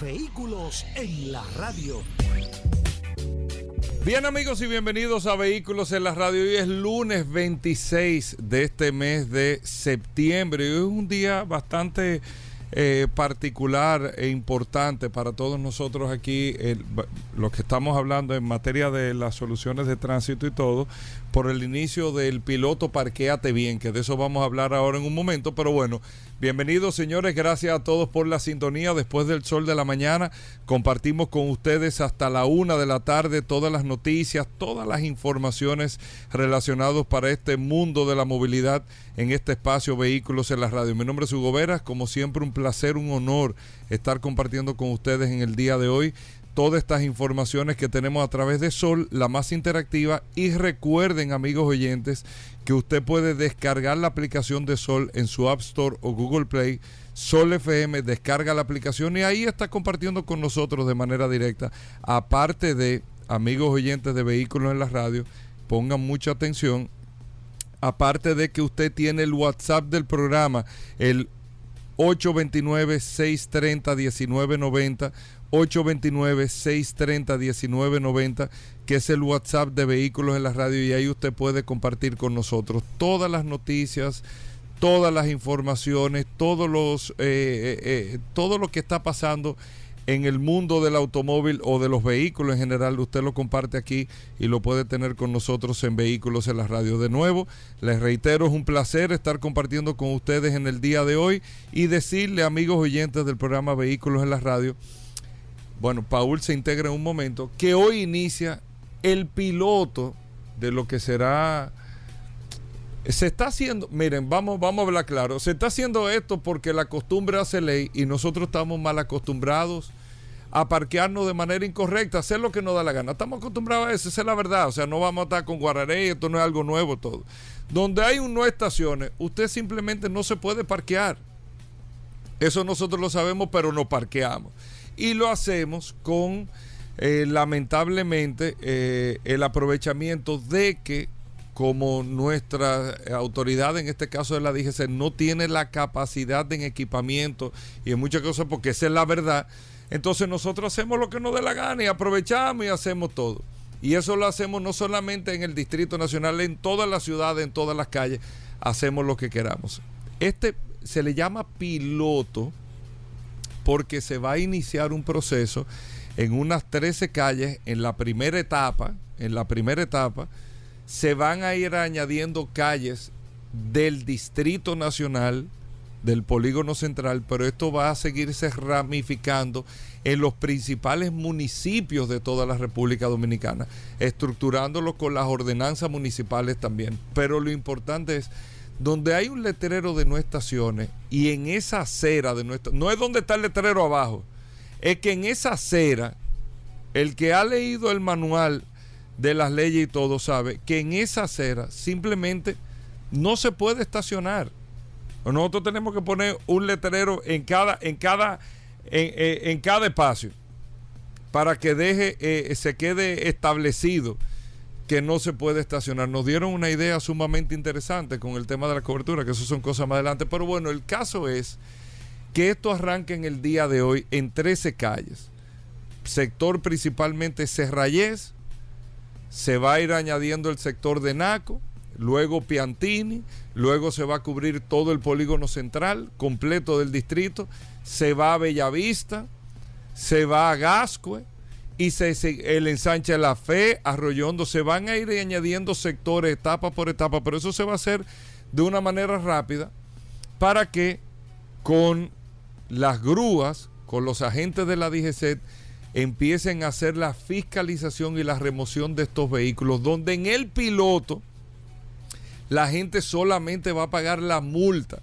Vehículos en la radio. Bien amigos y bienvenidos a Vehículos en la Radio. Hoy es lunes 26 de este mes de septiembre. Hoy es un día bastante eh, particular e importante para todos nosotros aquí, los que estamos hablando en materia de las soluciones de tránsito y todo, por el inicio del piloto Parqueate Bien, que de eso vamos a hablar ahora en un momento, pero bueno, bienvenidos señores, gracias a todos por la sintonía. Después del sol de la mañana, compartimos con ustedes hasta la una de la tarde todas las noticias, todas las informaciones relacionadas para este mundo de la movilidad en este espacio Vehículos en la Radio. Mi nombre es Hugo Veras, como siempre un placer, un honor estar compartiendo con ustedes en el día de hoy todas estas informaciones que tenemos a través de Sol, la más interactiva. Y recuerden, amigos oyentes, que usted puede descargar la aplicación de Sol en su App Store o Google Play. Sol FM, descarga la aplicación y ahí está compartiendo con nosotros de manera directa. Aparte de amigos oyentes de vehículos en la radio, pongan mucha atención. Aparte de que usted tiene el WhatsApp del programa, el 829-630-1990 829-630-1990, que es el WhatsApp de Vehículos en la Radio y ahí usted puede compartir con nosotros todas las noticias, todas las informaciones, todos los, eh, eh, eh, todo lo que está pasando en el mundo del automóvil o de los vehículos en general, usted lo comparte aquí y lo puede tener con nosotros en Vehículos en la Radio. De nuevo, les reitero, es un placer estar compartiendo con ustedes en el día de hoy y decirle, amigos oyentes del programa Vehículos en la Radio, bueno, Paul se integra en un momento, que hoy inicia el piloto de lo que será... Se está haciendo, miren, vamos, vamos a hablar claro, se está haciendo esto porque la costumbre hace ley y nosotros estamos mal acostumbrados a parquearnos de manera incorrecta, hacer lo que nos da la gana. Estamos acostumbrados a eso, esa es la verdad. O sea, no vamos a estar con guararé, esto no es algo nuevo todo. Donde hay un no estaciones, usted simplemente no se puede parquear. Eso nosotros lo sabemos, pero no parqueamos y lo hacemos con eh, lamentablemente eh, el aprovechamiento de que como nuestra autoridad, en este caso de la DGC, no tiene la capacidad en equipamiento y en muchas cosas, porque esa es la verdad, entonces nosotros hacemos lo que nos dé la gana y aprovechamos y hacemos todo. Y eso lo hacemos no solamente en el Distrito Nacional, en todas las ciudades, en todas las calles, hacemos lo que queramos. Este se le llama piloto porque se va a iniciar un proceso en unas 13 calles en la primera etapa, en la primera etapa, se van a ir añadiendo calles del Distrito Nacional, del Polígono Central, pero esto va a seguirse ramificando en los principales municipios de toda la República Dominicana, estructurándolo con las ordenanzas municipales también. Pero lo importante es donde hay un letrero de no estaciones y en esa acera de no no es donde está el letrero abajo, es que en esa acera, el que ha leído el manual de las leyes y todo sabe que en esa acera simplemente no se puede estacionar. Nosotros tenemos que poner un letrero en cada, en cada, en, cada espacio para que deje, eh, se quede establecido que no se puede estacionar. Nos dieron una idea sumamente interesante con el tema de la cobertura, que eso son cosas más adelante. Pero bueno, el caso es que esto arranca en el día de hoy en 13 calles. Sector principalmente Serrayés, se va a ir añadiendo el sector de Naco, luego Piantini, luego se va a cubrir todo el polígono central completo del distrito, se va a Bellavista, se va a Gascue, y se, el ensanche la fe, Arroyondo, se van a ir añadiendo sectores etapa por etapa, pero eso se va a hacer de una manera rápida para que con las grúas, con los agentes de la DGC, empiecen a hacer la fiscalización y la remoción de estos vehículos, donde en el piloto la gente solamente va a pagar la multa.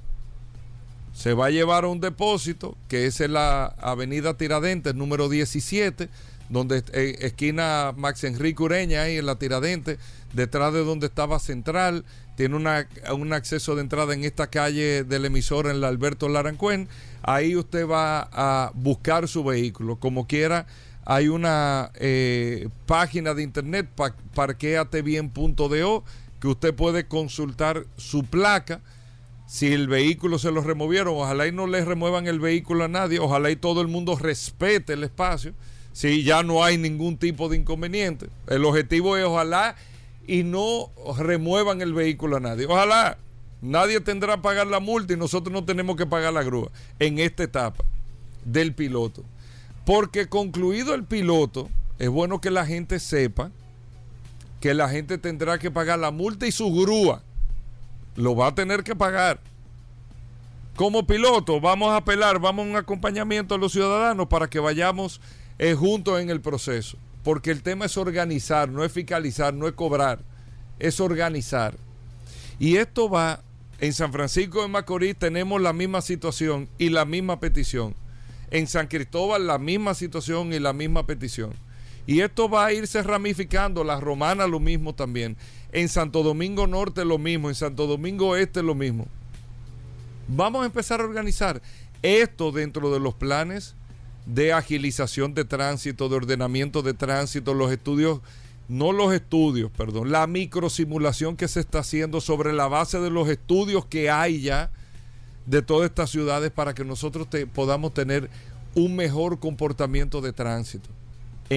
Se va a llevar a un depósito que es en la avenida Tiradentes número 17, donde esquina Max Enrique Ureña ahí en la Tiradentes, detrás de donde estaba Central, tiene una, un acceso de entrada en esta calle del emisor en la Alberto Larancuen. Ahí usted va a buscar su vehículo. Como quiera, hay una eh, página de internet, pa, parqueatebien.do, que usted puede consultar su placa. Si el vehículo se lo removieron, ojalá y no le remuevan el vehículo a nadie, ojalá y todo el mundo respete el espacio. Si ya no hay ningún tipo de inconveniente. El objetivo es ojalá y no remuevan el vehículo a nadie. Ojalá nadie tendrá que pagar la multa y nosotros no tenemos que pagar la grúa en esta etapa del piloto. Porque concluido el piloto, es bueno que la gente sepa que la gente tendrá que pagar la multa y su grúa. Lo va a tener que pagar. Como piloto, vamos a apelar, vamos a un acompañamiento a los ciudadanos para que vayamos eh, juntos en el proceso porque el tema es organizar, no es fiscalizar, no es cobrar, es organizar. Y esto va, en San Francisco de Macorís tenemos la misma situación y la misma petición. En San Cristóbal la misma situación y la misma petición. Y esto va a irse ramificando, la romana lo mismo también. En Santo Domingo Norte lo mismo, en Santo Domingo Este lo mismo. Vamos a empezar a organizar esto dentro de los planes de agilización de tránsito, de ordenamiento de tránsito, los estudios, no los estudios, perdón, la microsimulación que se está haciendo sobre la base de los estudios que hay ya de todas estas ciudades para que nosotros podamos tener un mejor comportamiento de tránsito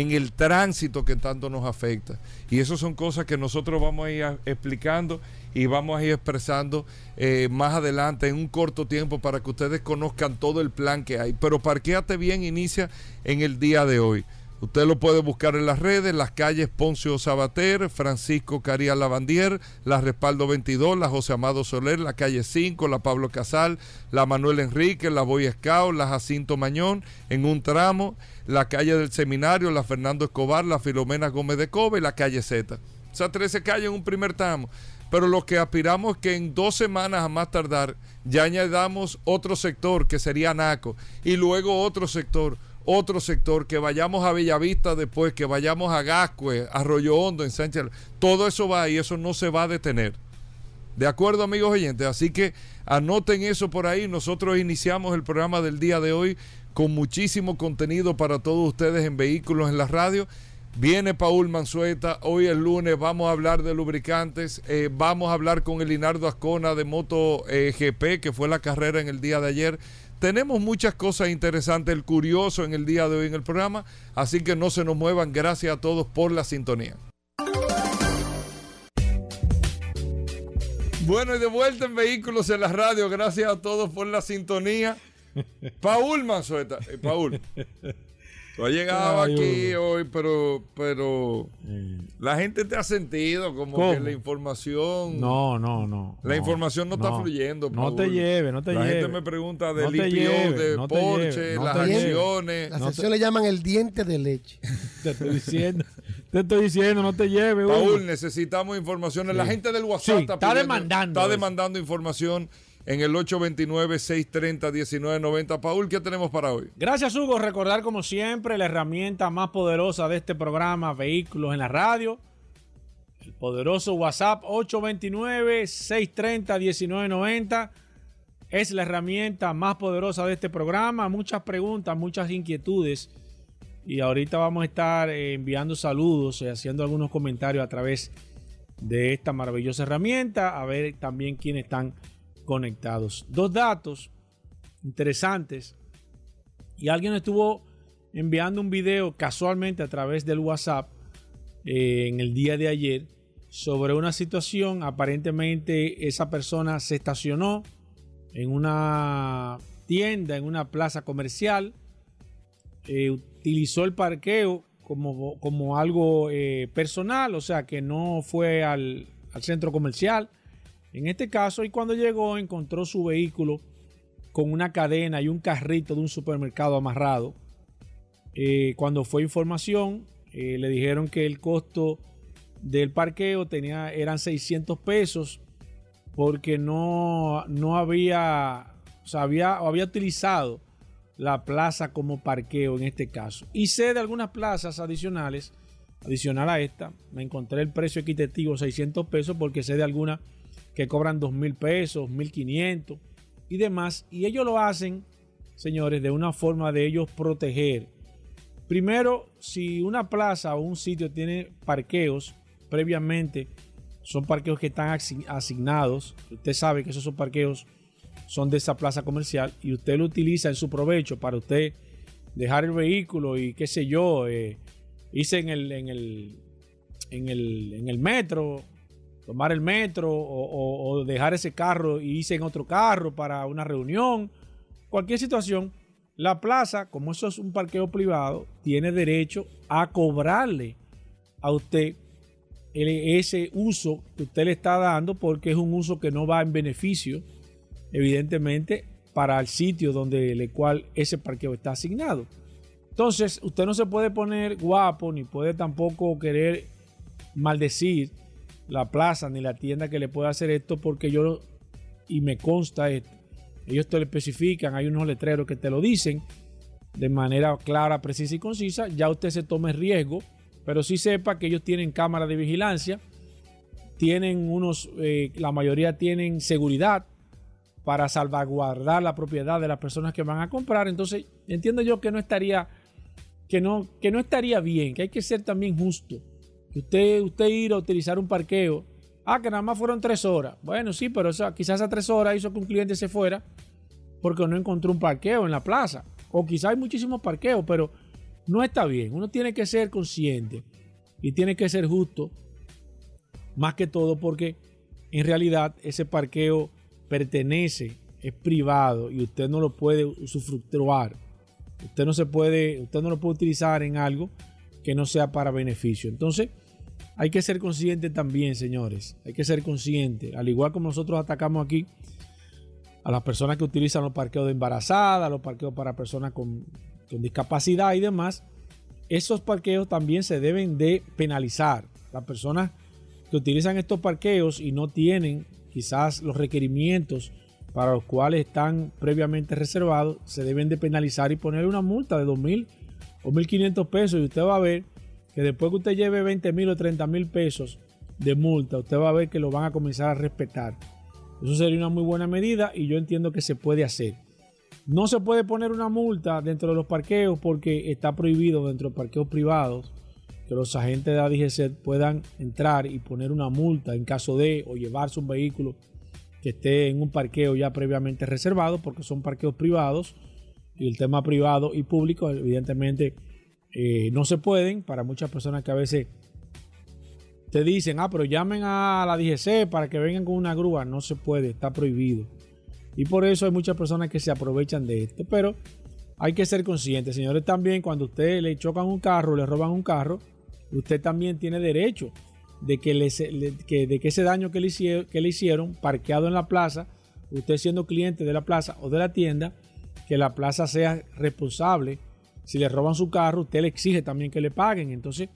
en el tránsito que tanto nos afecta. Y eso son cosas que nosotros vamos a ir explicando y vamos a ir expresando eh, más adelante en un corto tiempo para que ustedes conozcan todo el plan que hay. Pero Parqueate Bien inicia en el día de hoy. Usted lo puede buscar en las redes, las calles Poncio Sabater, Francisco Caría Lavandier, la Respaldo 22, la José Amado Soler, la calle 5, la Pablo Casal, la Manuel Enrique, la Boy Scout, la Jacinto Mañón, en un tramo, la calle del Seminario, la Fernando Escobar, la Filomena Gómez de Cobe y la calle Z. O sea, 13 calles en un primer tramo. Pero lo que aspiramos es que en dos semanas a más tardar ya añadamos otro sector que sería Naco y luego otro sector otro sector, que vayamos a Bellavista después, que vayamos a Gascue, Arroyo Hondo, en Sánchez. Todo eso va y eso no se va a detener. ¿De acuerdo, amigos oyentes? Así que anoten eso por ahí. Nosotros iniciamos el programa del día de hoy con muchísimo contenido para todos ustedes en Vehículos en la Radio. Viene Paul Mansueta, hoy es lunes, vamos a hablar de lubricantes, eh, vamos a hablar con el Linardo Ascona de Moto eh, GP, que fue la carrera en el día de ayer. Tenemos muchas cosas interesantes, el curioso en el día de hoy en el programa, así que no se nos muevan. Gracias a todos por la sintonía. Bueno, y de vuelta en Vehículos en la Radio, gracias a todos por la sintonía. Paul Manzueta, eh, Paul, Tú has llegado aquí hoy, pero, pero la gente te ha sentido como que la información. No, no, no. La información no, está fluyendo. No te lleve, no te lleve. La gente me pregunta del IPO, de Porsche, las acciones. Las acciones le llaman el diente de leche. te estoy diciendo. te estoy diciendo, no te lleve. Paul, necesitamos información. La gente del WhatsApp está, demandando. Está demandando información en el 829-630-1990. Paul, ¿qué tenemos para hoy? Gracias, Hugo. Recordar, como siempre, la herramienta más poderosa de este programa, Vehículos en la Radio. El poderoso WhatsApp 829-630-1990. Es la herramienta más poderosa de este programa. Muchas preguntas, muchas inquietudes. Y ahorita vamos a estar eh, enviando saludos y haciendo algunos comentarios a través de esta maravillosa herramienta. A ver también quiénes están conectados. Dos datos interesantes. Y alguien estuvo enviando un video casualmente a través del WhatsApp eh, en el día de ayer sobre una situación. Aparentemente esa persona se estacionó en una tienda, en una plaza comercial. Eh, utilizó el parqueo como, como algo eh, personal, o sea que no fue al, al centro comercial en este caso, y cuando llegó, encontró su vehículo con una cadena y un carrito de un supermercado amarrado. Eh, cuando fue información, eh, le dijeron que el costo del parqueo tenía, eran 600 pesos porque no, no había o sea, había, utilizado la plaza como parqueo en este caso. Y sé de algunas plazas adicionales, adicional a esta, me encontré el precio equitativo 600 pesos porque sé de algunas que cobran 2 mil pesos, 1500 y demás. Y ellos lo hacen, señores, de una forma de ellos proteger. Primero, si una plaza o un sitio tiene parqueos previamente, son parqueos que están asignados. Usted sabe que esos parqueos son de esa plaza comercial y usted lo utiliza en su provecho para usted dejar el vehículo y qué sé yo, eh, irse en el, en el, en el, en el metro, tomar el metro o, dejar ese carro y irse en otro carro para una reunión, cualquier situación, la plaza, como eso es un parqueo privado, tiene derecho a cobrarle a usted ese uso que usted le está dando porque es un uso que no va en beneficio evidentemente, para el sitio donde el cual ese parqueo está asignado. Entonces, usted no se puede poner guapo ni puede tampoco querer maldecir la plaza ni la tienda que le pueda hacer esto porque yo, y me consta esto, ellos te lo especifican, hay unos letreros que te lo dicen de manera clara, precisa y concisa, ya usted se tome riesgo, pero sí sepa que ellos tienen cámara de vigilancia, tienen unos, eh, la mayoría tienen seguridad, para salvaguardar la propiedad de las personas que van a comprar. Entonces, entiendo yo que no estaría, que no, que no estaría bien, que hay que ser también justo. Usted, usted ir a utilizar un parqueo. Ah, que nada más fueron tres horas. Bueno, sí, pero quizás a tres horas hizo que un cliente se fuera porque no encontró un parqueo en la plaza. O quizás hay muchísimos parqueos, pero no está bien. Uno tiene que ser consciente y tiene que ser justo, más que todo porque en realidad ese parqueo pertenece, es privado y usted no lo puede usufructuar. Usted no se puede, usted no lo puede utilizar en algo que no sea para beneficio. Entonces, hay que ser consciente también, señores. Hay que ser consciente. Al igual como nosotros atacamos aquí a las personas que utilizan los parqueos de embarazada, los parqueos para personas con, con discapacidad y demás, esos parqueos también se deben de penalizar. Las personas que utilizan estos parqueos y no tienen quizás los requerimientos para los cuales están previamente reservados se deben de penalizar y poner una multa de 2.000 o 1.500 pesos y usted va a ver que después que usted lleve 20 mil o 30 mil pesos de multa, usted va a ver que lo van a comenzar a respetar. Eso sería una muy buena medida y yo entiendo que se puede hacer. No se puede poner una multa dentro de los parqueos porque está prohibido dentro de parqueos privados que los agentes de ADGC puedan entrar y poner una multa en caso de o llevarse un vehículo que esté en un parqueo ya previamente reservado, porque son parqueos privados y el tema privado y público evidentemente eh, no se pueden para muchas personas que a veces te dicen, ah, pero llamen a la DGC para que vengan con una grúa. No se puede, está prohibido. Y por eso hay muchas personas que se aprovechan de esto. Pero hay que ser conscientes, señores, también cuando usted le chocan un carro, le roban un carro, usted también tiene derecho de que, le, de que ese daño que le, hicieron, que le hicieron, parqueado en la plaza, usted siendo cliente de la plaza o de la tienda, que la plaza sea responsable. Si le roban su carro, usted le exige también que le paguen. Entonces,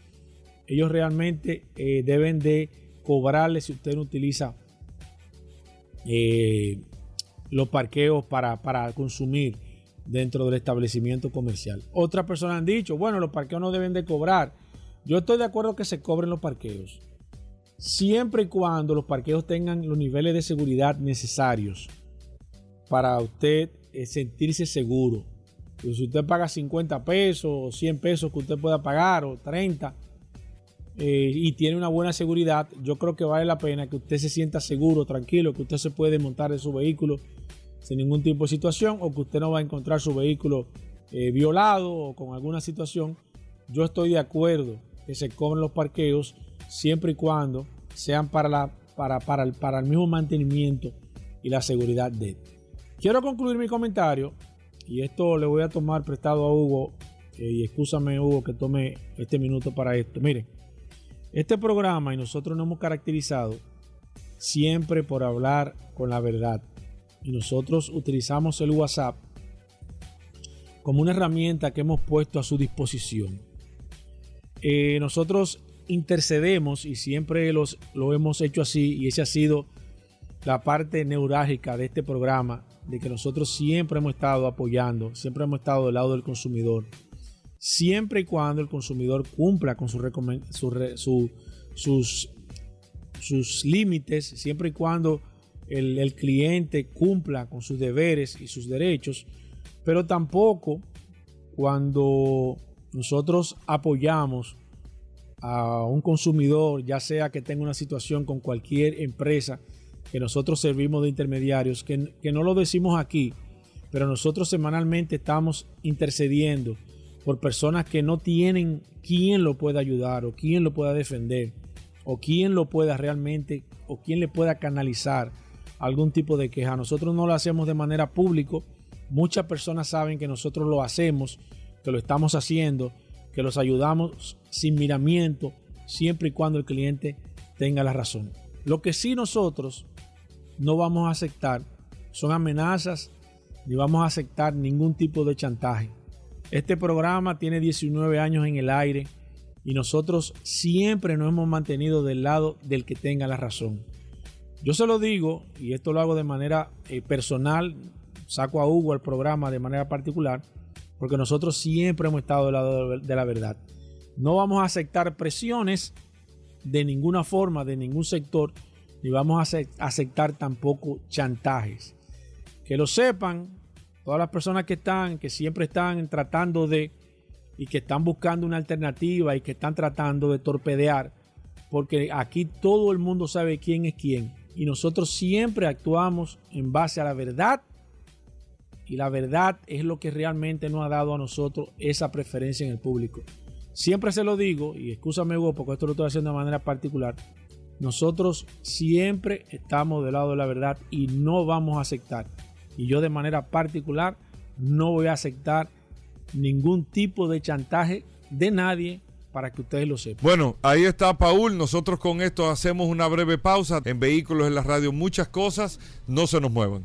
ellos realmente eh, deben de cobrarle si usted no utiliza eh, los parqueos para, para consumir dentro del establecimiento comercial. Otras personas han dicho, bueno, los parqueos no deben de cobrar yo estoy de acuerdo que se cobren los parqueos. Siempre y cuando los parqueos tengan los niveles de seguridad necesarios para usted eh, sentirse seguro. Si usted paga 50 pesos o 100 pesos que usted pueda pagar o 30 eh, y tiene una buena seguridad, yo creo que vale la pena que usted se sienta seguro, tranquilo, que usted se puede montar en su vehículo sin ningún tipo de situación o que usted no va a encontrar su vehículo eh, violado o con alguna situación. Yo estoy de acuerdo que se cobren los parqueos siempre y cuando sean para, la, para, para, el, para el mismo mantenimiento y la seguridad de Quiero concluir mi comentario y esto le voy a tomar prestado a Hugo eh, y excúsame Hugo que tome este minuto para esto. Miren, este programa y nosotros nos hemos caracterizado siempre por hablar con la verdad y nosotros utilizamos el WhatsApp como una herramienta que hemos puesto a su disposición eh, nosotros intercedemos y siempre los, lo hemos hecho así y esa ha sido la parte neurálgica de este programa de que nosotros siempre hemos estado apoyando, siempre hemos estado del lado del consumidor, siempre y cuando el consumidor cumpla con su su, su, sus, sus límites, siempre y cuando el cliente cumpla con sus deberes y sus derechos, pero tampoco cuando nosotros apoyamos a un consumidor, ya sea que tenga una situación con cualquier empresa que nosotros servimos de intermediarios, que, que, no lo decimos aquí, pero nosotros semanalmente estamos intercediendo por personas que no tienen quien lo pueda ayudar o quien lo pueda defender o quien lo pueda realmente o quien le pueda canalizar algún tipo de queja. Nosotros no lo hacemos de manera pública. Muchas personas saben que nosotros lo hacemos, que lo estamos haciendo que los ayudamos sin miramiento, siempre y cuando el cliente tenga la razón. Lo que sí nosotros no vamos a aceptar son amenazas ni vamos a aceptar ningún tipo de chantaje. Este programa tiene 19 años en el aire y nosotros siempre nos hemos mantenido del lado del que tenga la razón. Yo se lo digo, y esto lo hago de manera eh, personal, saco a Hugo al programa de manera particular, porque nosotros siempre hemos estado del lado de la verdad. No vamos a aceptar presiones de ninguna forma, de ningún sector, ni vamos a aceptar tampoco chantajes. Que lo sepan todas las personas que están, que siempre están tratando de, y que están buscando una alternativa y que están tratando de torpedear, porque aquí todo el mundo sabe quién es quién. Y nosotros siempre actuamos en base a la verdad y la verdad es lo que realmente nos ha dado a nosotros esa preferencia en el público. Siempre se lo digo, y escúchame Hugo, porque esto lo estoy haciendo de manera particular. Nosotros siempre estamos del lado de la verdad y no vamos a aceptar. Y yo de manera particular no voy a aceptar ningún tipo de chantaje de nadie para que ustedes lo sepan. Bueno, ahí está Paul. Nosotros con esto hacemos una breve pausa. En Vehículos en la Radio muchas cosas. No se nos muevan.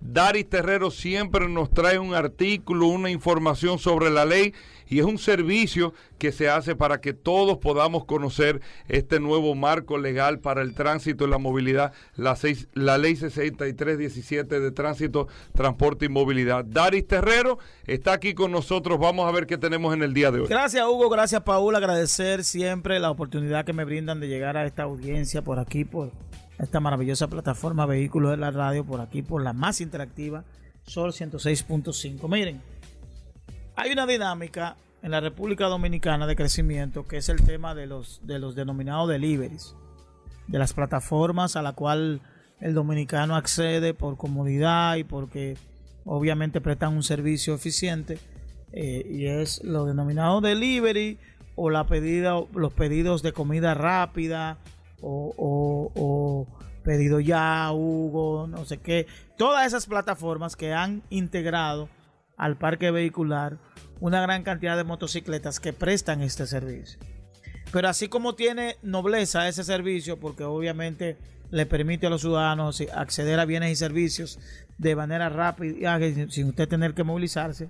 Daris Terrero siempre nos trae un artículo, una información sobre la ley y es un servicio que se hace para que todos podamos conocer este nuevo marco legal para el tránsito y la movilidad, la, la ley 6317 de tránsito, transporte y movilidad. Daris Terrero está aquí con nosotros, vamos a ver qué tenemos en el día de hoy. Gracias Hugo, gracias Paul, agradecer siempre la oportunidad que me brindan de llegar a esta audiencia por aquí, por esta maravillosa plataforma Vehículos de la Radio por aquí, por la más interactiva, Sol 106.5. Miren, hay una dinámica en la República Dominicana de crecimiento que es el tema de los, de los denominados deliveries, de las plataformas a la cual el dominicano accede por comodidad y porque obviamente prestan un servicio eficiente eh, y es lo denominado delivery o la pedida, los pedidos de comida rápida o, Pedido Ya, Hugo, no sé qué. Todas esas plataformas que han integrado al parque vehicular una gran cantidad de motocicletas que prestan este servicio. Pero así como tiene nobleza ese servicio, porque obviamente le permite a los ciudadanos acceder a bienes y servicios de manera rápida, sin usted tener que movilizarse,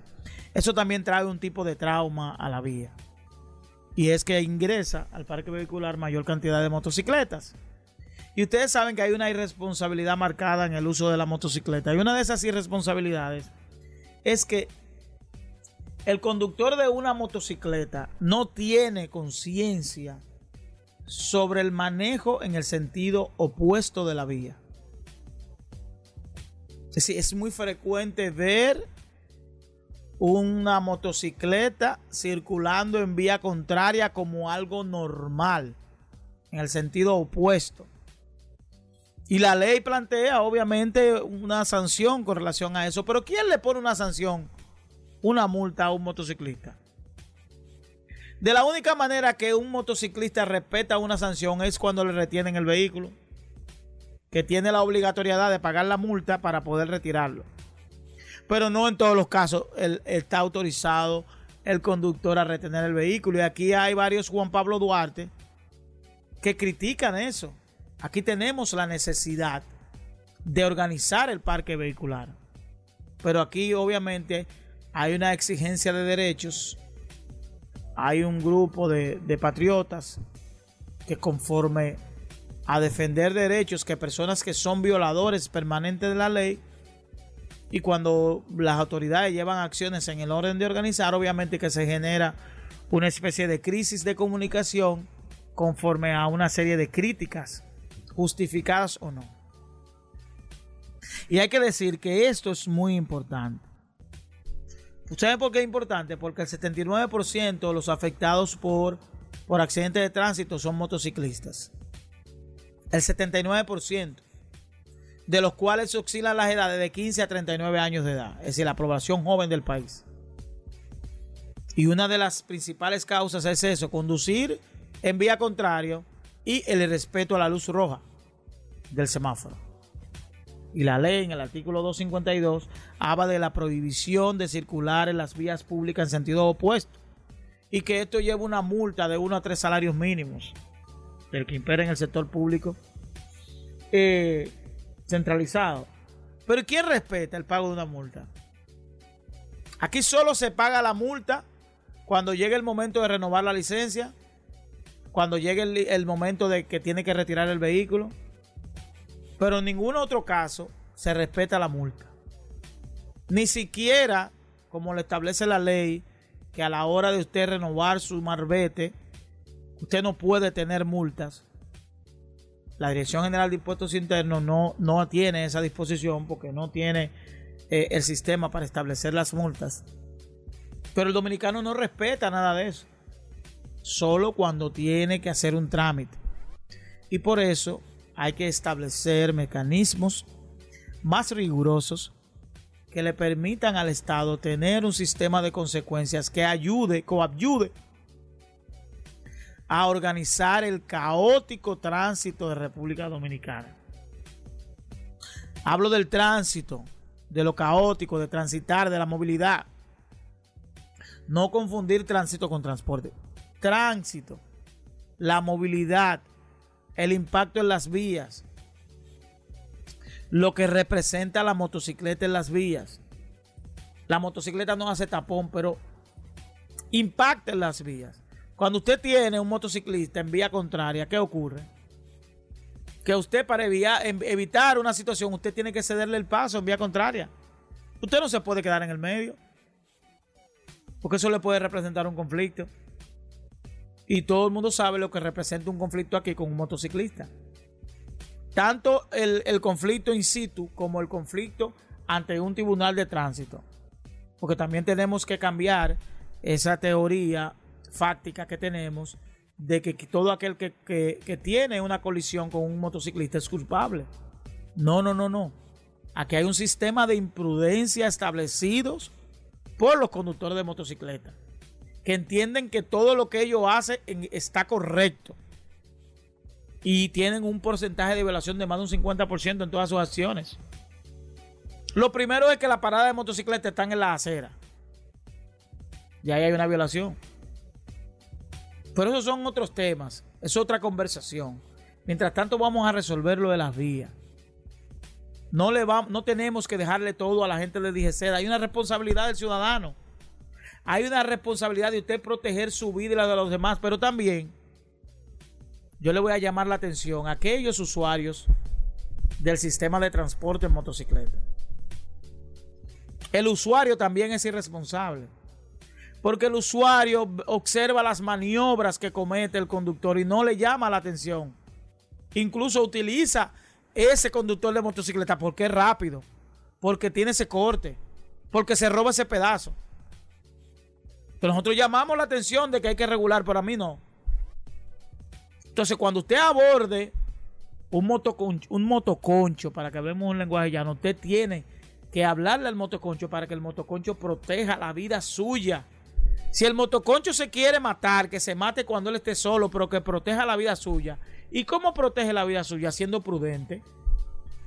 eso también trae un tipo de trauma a la vía y es que ingresa al parque vehicular mayor cantidad de motocicletas. Y ustedes saben que hay una irresponsabilidad marcada en el uso de la motocicleta. Y una de esas irresponsabilidades es que el conductor de una motocicleta no tiene conciencia sobre el manejo en el sentido opuesto de la vía. Es decir, es muy frecuente ver una motocicleta circulando en vía contraria como algo normal, en el sentido opuesto. Y la ley plantea obviamente una sanción con relación a eso, pero ¿quién le pone una sanción, una multa a un motociclista? De la única manera que un motociclista respeta una sanción es cuando le retienen el vehículo, que tiene la obligatoriedad de pagar la multa para poder retirarlo pero no en todos los casos está autorizado el conductor a retener el vehículo. Y aquí hay varios Juan Pablo Duarte que critican eso. Aquí tenemos la necesidad de organizar el parque vehicular. Pero aquí obviamente hay una exigencia de derechos, hay un grupo de, de patriotas que conforme a defender derechos que personas que son violadores permanentes de la ley y cuando las autoridades llevan acciones en el orden de organizar, obviamente que se genera una especie de crisis de comunicación conforme a una serie de críticas, justificadas o no. Y hay que decir que esto es muy importante. ¿Saben por qué es importante? Porque el 79% de los afectados por, por accidentes de tránsito son motociclistas. El 79%, de los cuales se oscilan las edades de 15 a 39 años de edad, es decir, la población joven del país. Y una de las principales causas es eso, conducir en vía contrario y el respeto a la luz roja del semáforo. Y la ley en el artículo 252 habla de la prohibición de circular en las vías públicas en sentido opuesto y que esto lleva una multa de uno a tres salarios mínimos del que impera en el sector público eh, centralizado. Pero ¿quién respeta el pago de una multa? Aquí solo se paga la multa cuando llegue el momento de renovar la licencia, cuando llegue el, el momento de que tiene que retirar el vehículo. Pero en ningún otro caso se respeta la multa. Ni siquiera, como lo establece la ley, que a la hora de usted renovar su marbete, usted no puede tener multas. La Dirección General de Impuestos Internos no, no tiene esa disposición porque no tiene eh, el sistema para establecer las multas. Pero el dominicano no respeta nada de eso. Solo cuando tiene que hacer un trámite. Y por eso hay que establecer mecanismos más rigurosos que le permitan al Estado tener un sistema de consecuencias que ayude, coadyude a organizar el caótico tránsito de República Dominicana. Hablo del tránsito, de lo caótico, de transitar, de la movilidad. No confundir tránsito con transporte. Tránsito, la movilidad, el impacto en las vías, lo que representa la motocicleta en las vías. La motocicleta no hace tapón, pero impacta en las vías. Cuando usted tiene un motociclista en vía contraria, ¿qué ocurre? Que usted para evitar una situación, usted tiene que cederle el paso en vía contraria. Usted no se puede quedar en el medio. Porque eso le puede representar un conflicto. Y todo el mundo sabe lo que representa un conflicto aquí con un motociclista. Tanto el, el conflicto in situ como el conflicto ante un tribunal de tránsito. Porque también tenemos que cambiar esa teoría fáctica que tenemos de que todo aquel que, tiene una colisión con un motociclista es culpable. No, no, no, no. Aquí hay un sistema de imprudencia establecidos por los conductores de motocicleta, que entienden que todo lo que ellos hacen está correcto y tienen un porcentaje de violación de más de un 50% en todas sus acciones. Lo primero es que la parada de motocicleta están en la acera. Y ahí hay una violación. Pero esos son otros temas, es otra conversación. Mientras tanto vamos a resolver lo de las vías. No, le no tenemos que dejarle todo a la gente de DGC. Hay una responsabilidad del ciudadano. Hay una responsabilidad de usted proteger su vida y la de los demás. Pero también yo le voy a llamar la atención a aquellos usuarios del sistema de transporte en motocicleta. El usuario también es irresponsable. Porque el usuario observa las maniobras que comete el conductor y no le llama la atención. Incluso utiliza ese conductor de motocicleta porque es rápido, porque tiene ese corte, porque se roba ese pedazo. Pero nosotros llamamos la atención de que hay que regular, pero a mí no. Entonces, cuando usted aborde un motoconcho, un motoconcho para que veamos un lenguaje llano, usted tiene que hablarle al motoconcho para que el motoconcho proteja la vida suya si el motoconcho se quiere matar, que se mate cuando él esté solo, pero que proteja la vida suya. ¿Y cómo protege la vida suya? Siendo prudente,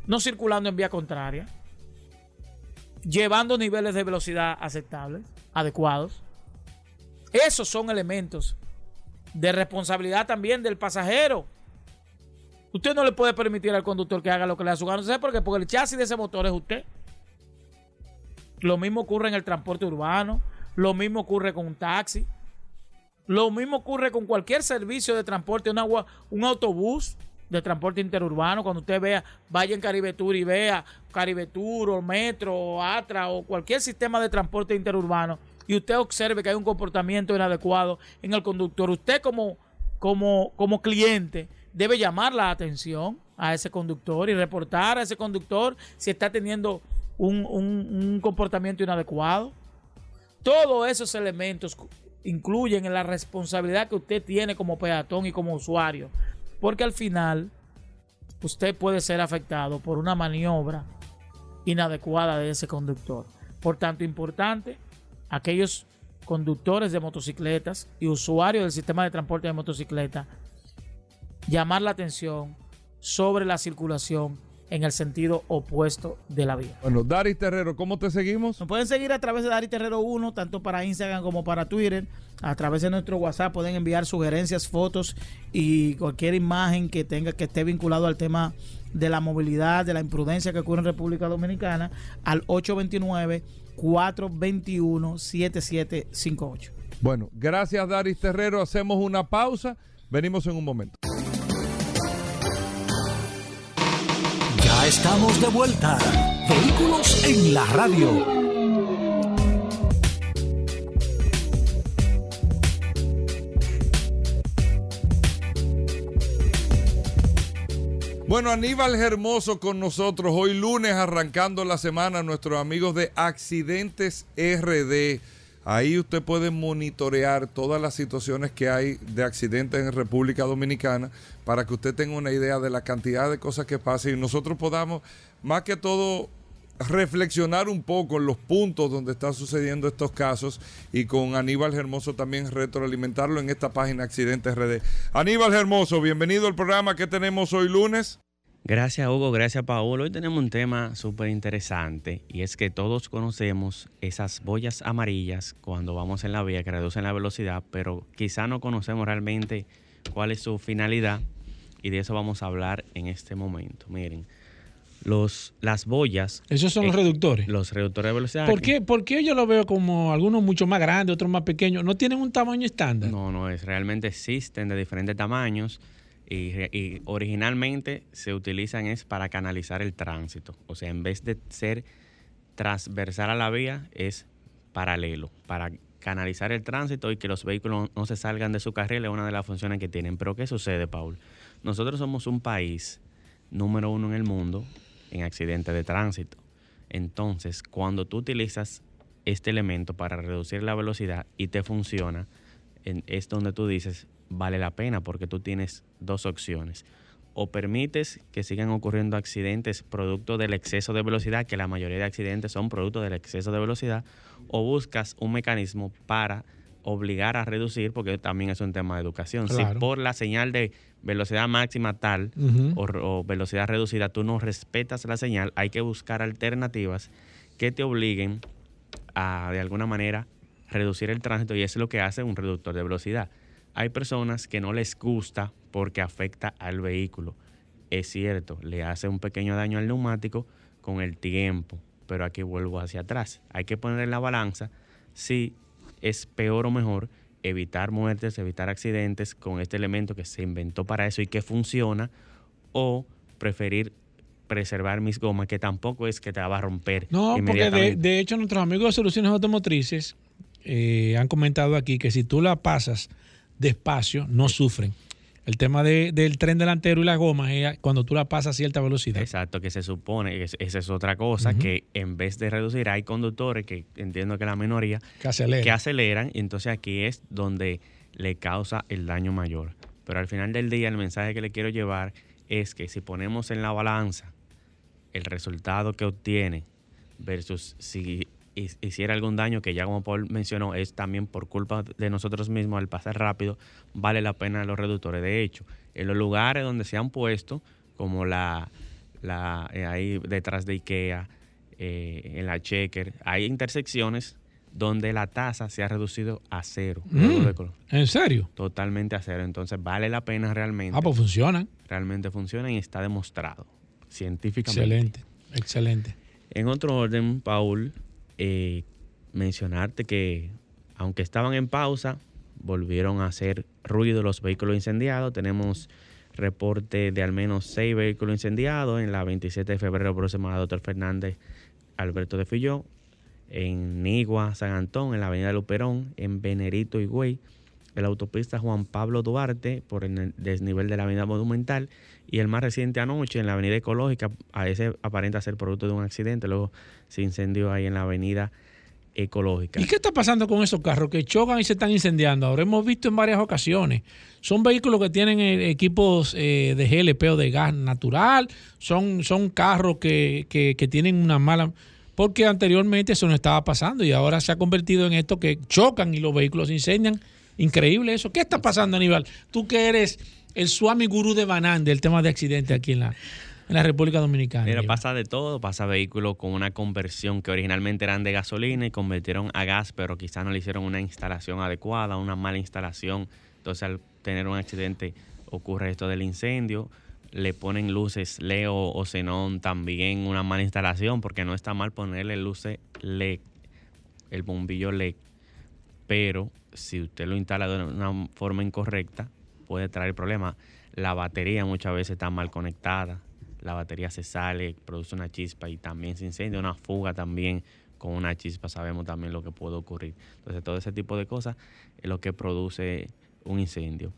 no circulando en vía contraria, llevando niveles de velocidad aceptables, adecuados. Esos son elementos de responsabilidad también del pasajero. Usted no le puede permitir al conductor que haga lo que le da su gana. ¿Sabe por qué? Porque el chasis de ese motor es usted. Lo mismo ocurre en el transporte urbano, lo mismo ocurre con un taxi, lo mismo ocurre con cualquier servicio de transporte, un autobús de transporte interurbano. Cuando usted vea, vaya en Caribe Tour y vea Caribe Tour o Metro o Atra o cualquier sistema de transporte interurbano y usted observe que hay un comportamiento inadecuado en el conductor, usted como, como, como cliente debe llamar la atención a ese conductor y reportar a ese conductor si está teniendo un- un comportamiento inadecuado. Todos esos elementos incluyen en la responsabilidad que usted tiene como peatón y como usuario, porque al final usted puede ser afectado por una maniobra inadecuada de ese conductor. Por tanto, importante, aquellos conductores de motocicletas y usuarios del sistema de transporte de motocicleta, llamar la atención sobre la circulación en el sentido opuesto de la vía. Bueno, Dari Terrero, ¿cómo te seguimos? Nos pueden seguir a través de Dari Terrero 1, tanto para Instagram como para Twitter. A través de nuestro WhatsApp pueden enviar sugerencias, fotos y cualquier imagen que tenga que esté vinculado al tema de la movilidad, de la imprudencia que ocurre en República Dominicana al 829-421-7758. Bueno, gracias Daris Terrero. Hacemos una pausa. Venimos en un momento. Estamos de vuelta. Vehículos en la radio. Bueno, Aníbal Hermoso con nosotros. Hoy lunes arrancando la semana, nuestros amigos de Accidentes RD. Ahí usted puede monitorear todas las situaciones que hay de accidentes en República Dominicana para que usted tenga una idea de la cantidad de cosas que pasan y nosotros podamos, más que todo, reflexionar un poco en los puntos donde están sucediendo estos casos y con Aníbal Hermoso también retroalimentarlo en esta página Accidentes RD. Aníbal Hermoso, bienvenido al programa que tenemos hoy lunes. Gracias Hugo, gracias Paolo. Hoy tenemos un tema súper interesante y es que todos conocemos esas boyas amarillas cuando vamos en la vía que reducen la velocidad, pero quizá no conocemos realmente cuál es su finalidad y de eso vamos a hablar en este momento. Miren, los, las boyas... Esos son los eh, reductores. Los reductores de velocidad. ¿Por qué, ¿Por qué yo lo veo como algunos mucho más grandes, otros más pequeños? ¿No tienen un tamaño estándar? No, no es. Realmente existen de diferentes tamaños y, y originalmente se utilizan es para canalizar el tránsito. O sea, en vez de ser transversal a la vía, es paralelo, para canalizar el tránsito y que los vehículos no se salgan de su carril es una de las funciones que tienen. Pero ¿qué sucede, Paul? Nosotros somos un país número uno en el mundo en accidentes de tránsito. Entonces, cuando tú utilizas este elemento para reducir la velocidad y te funciona, es donde tú dices, vale la pena porque tú tienes dos opciones. O permites que sigan ocurriendo accidentes producto del exceso de velocidad, que la mayoría de accidentes son producto del exceso de velocidad, o buscas un mecanismo para obligar a reducir, porque también es un tema de educación. Claro. Si por la señal de velocidad máxima tal o velocidad reducida tú no respetas la señal, hay que buscar alternativas que te obliguen a, de alguna manera, reducir el tránsito y eso es lo que hace un reductor de velocidad. Hay personas que no les gusta porque afecta al vehículo. Es cierto, le hace un pequeño daño al neumático con el tiempo, pero aquí vuelvo hacia atrás. Hay que poner en la balanza si es peor o mejor evitar muertes, evitar accidentes con este elemento que se inventó para eso y que funciona, o preferir preservar mis gomas, que tampoco es que te la va a romper. No, porque de hecho nuestros amigos de Soluciones Automotrices eh, han comentado aquí que si tú la pasas despacio, no sufren. El tema de- del tren delantero y las gomas es cuando tú la pasas a cierta velocidad. Exacto, que se supone, esa es otra cosa, que en vez de reducir, hay conductores, que entiendo que la minoría, Que acelera. que aceleran, y entonces aquí es donde le causa el daño mayor. Pero al final del día, el mensaje que le quiero llevar es que si ponemos en la balanza el resultado que obtiene versus si hiciera algún daño, que ya como Paul mencionó, es también por culpa de nosotros mismos al pasar rápido, vale la pena los reductores. De hecho, en los lugares donde se han puesto, como la, la eh, ahí detrás de Ikea, eh, en la Checker, hay intersecciones donde la tasa se ha reducido a cero. Mm. ¿En serio? Totalmente a cero. Entonces vale la pena realmente. Ah, pues funcionan. Realmente funciona y está demostrado científicamente. Excelente, excelente. En otro orden, Paul, eh, mencionarte que aunque estaban en pausa, volvieron a hacer ruido los vehículos incendiados. Tenemos reporte de al menos seis vehículos incendiados en la 27 de febrero próxima a Doctor Fernández Alberto de Filló, en Nigua, San Antón, en la avenida Luperón, en Venerito y Güey, en la autopista Juan Pablo Duarte por el desnivel de la avenida Monumental y el más reciente anoche en la avenida Ecológica, a ese aparenta ser producto de un accidente, luego se incendió ahí en la avenida Ecológica. ¿Y qué está pasando con esos carros que chocan y se están incendiando? Ahora hemos visto en varias ocasiones. Son vehículos que tienen eh, equipos eh, de GLP o de gas natural. Son, son carros que, que, que tienen una mala... Porque anteriormente eso no estaba pasando y ahora se ha convertido en esto que chocan y los vehículos se incendian. Increíble eso. ¿Qué está pasando, Aníbal? Tú que eres el Swami Gurú de Banán del tema de accidentes aquí en la, en la República Dominicana. Mira, pasa de todo, pasa vehículos con una conversión que originalmente eran de gasolina y convirtieron a gas, pero quizás no le hicieron una instalación adecuada, una mala instalación. Entonces al tener un accidente ocurre esto del incendio. Le ponen luces Leo o Xenón también una mala instalación, porque no está mal ponerle luces LED, el bombillo LED, pero si usted lo instala de una forma incorrecta, puede traer problemas. La batería muchas veces está mal conectada, la batería se sale, produce una chispa y también se incendia, una fuga también con una chispa, sabemos también lo que puede ocurrir. Entonces todo ese tipo de cosas es lo que produce un incendio.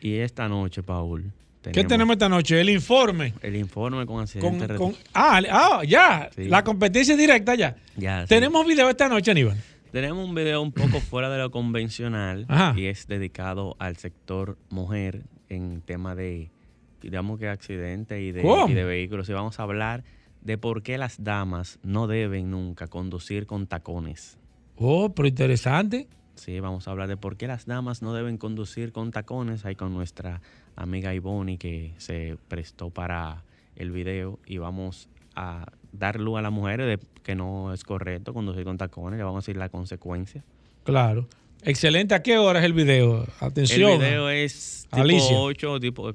Y esta noche, Paul, ¿Qué tenemos esta noche? El informe. el informe con Con, accidente. con- ah, ah, ya. Sí. La competencia directa ya. Ya, sí. Tenemos video esta noche, Aníbal. Tenemos un video un poco fuera de lo convencional Ajá. y es dedicado al sector mujer en tema de, digamos que accidentes y de, ¿Cómo? y de vehículos. Y vamos a hablar de por qué las damas no deben nunca conducir con tacones. Oh, pero interesante. Sí, vamos a hablar de por qué las damas no deben conducir con tacones. Ahí con nuestra amiga Ivoni que se prestó para el video y vamos a dar luz a las mujeres de que no es correcto conducir con tacones. Le vamos a decir la consecuencia. Claro. Excelente. ¿A qué hora es el video? Atención. El video es tipo Alicia. 8, tipo, ¿a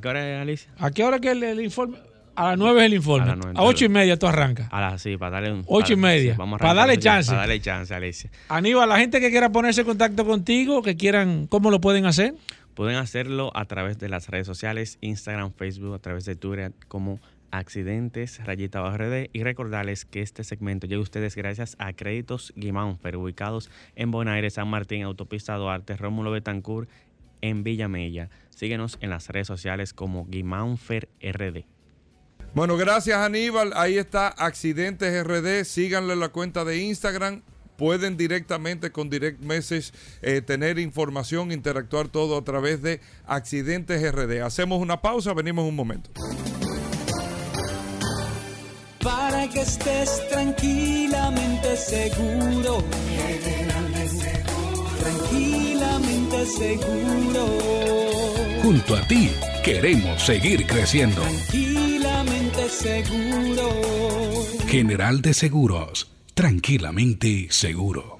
qué hora es Alicia? ¿A qué hora que el, el informe? A las 9 es el informe. A A, las nueve. 8 y media tú arrancas. A las sí, para darle un. Ocho y para- media. vamos a Para darle chance. Para darle chance, Alicia. Aníbal, la gente que quiera ponerse en contacto contigo, que quieran, ¿cómo lo pueden hacer? Pueden hacerlo a través de las redes sociales, Instagram, Facebook, a través de Twitter como Accidentes Rayita RD y recordarles que este segmento llega a ustedes gracias a Créditos Guimánfer, ubicados en Bonaire, San Martín, Autopista Duarte, Rómulo Betancourt, en Villa Mella. Síguenos en las redes sociales como Guimánfer RD. Bueno, gracias Aníbal. Ahí está Accidentes RD. Síganle la cuenta de Instagram. Pueden directamente con Direct Message eh, tener información, interactuar todo a través de Accidentes RD. Hacemos una pausa, venimos un momento. Para que estés tranquilamente seguro. Tranquilamente seguro. Junto a ti queremos seguir creciendo. Tranquilamente seguro. General de Seguros, tranquilamente seguro.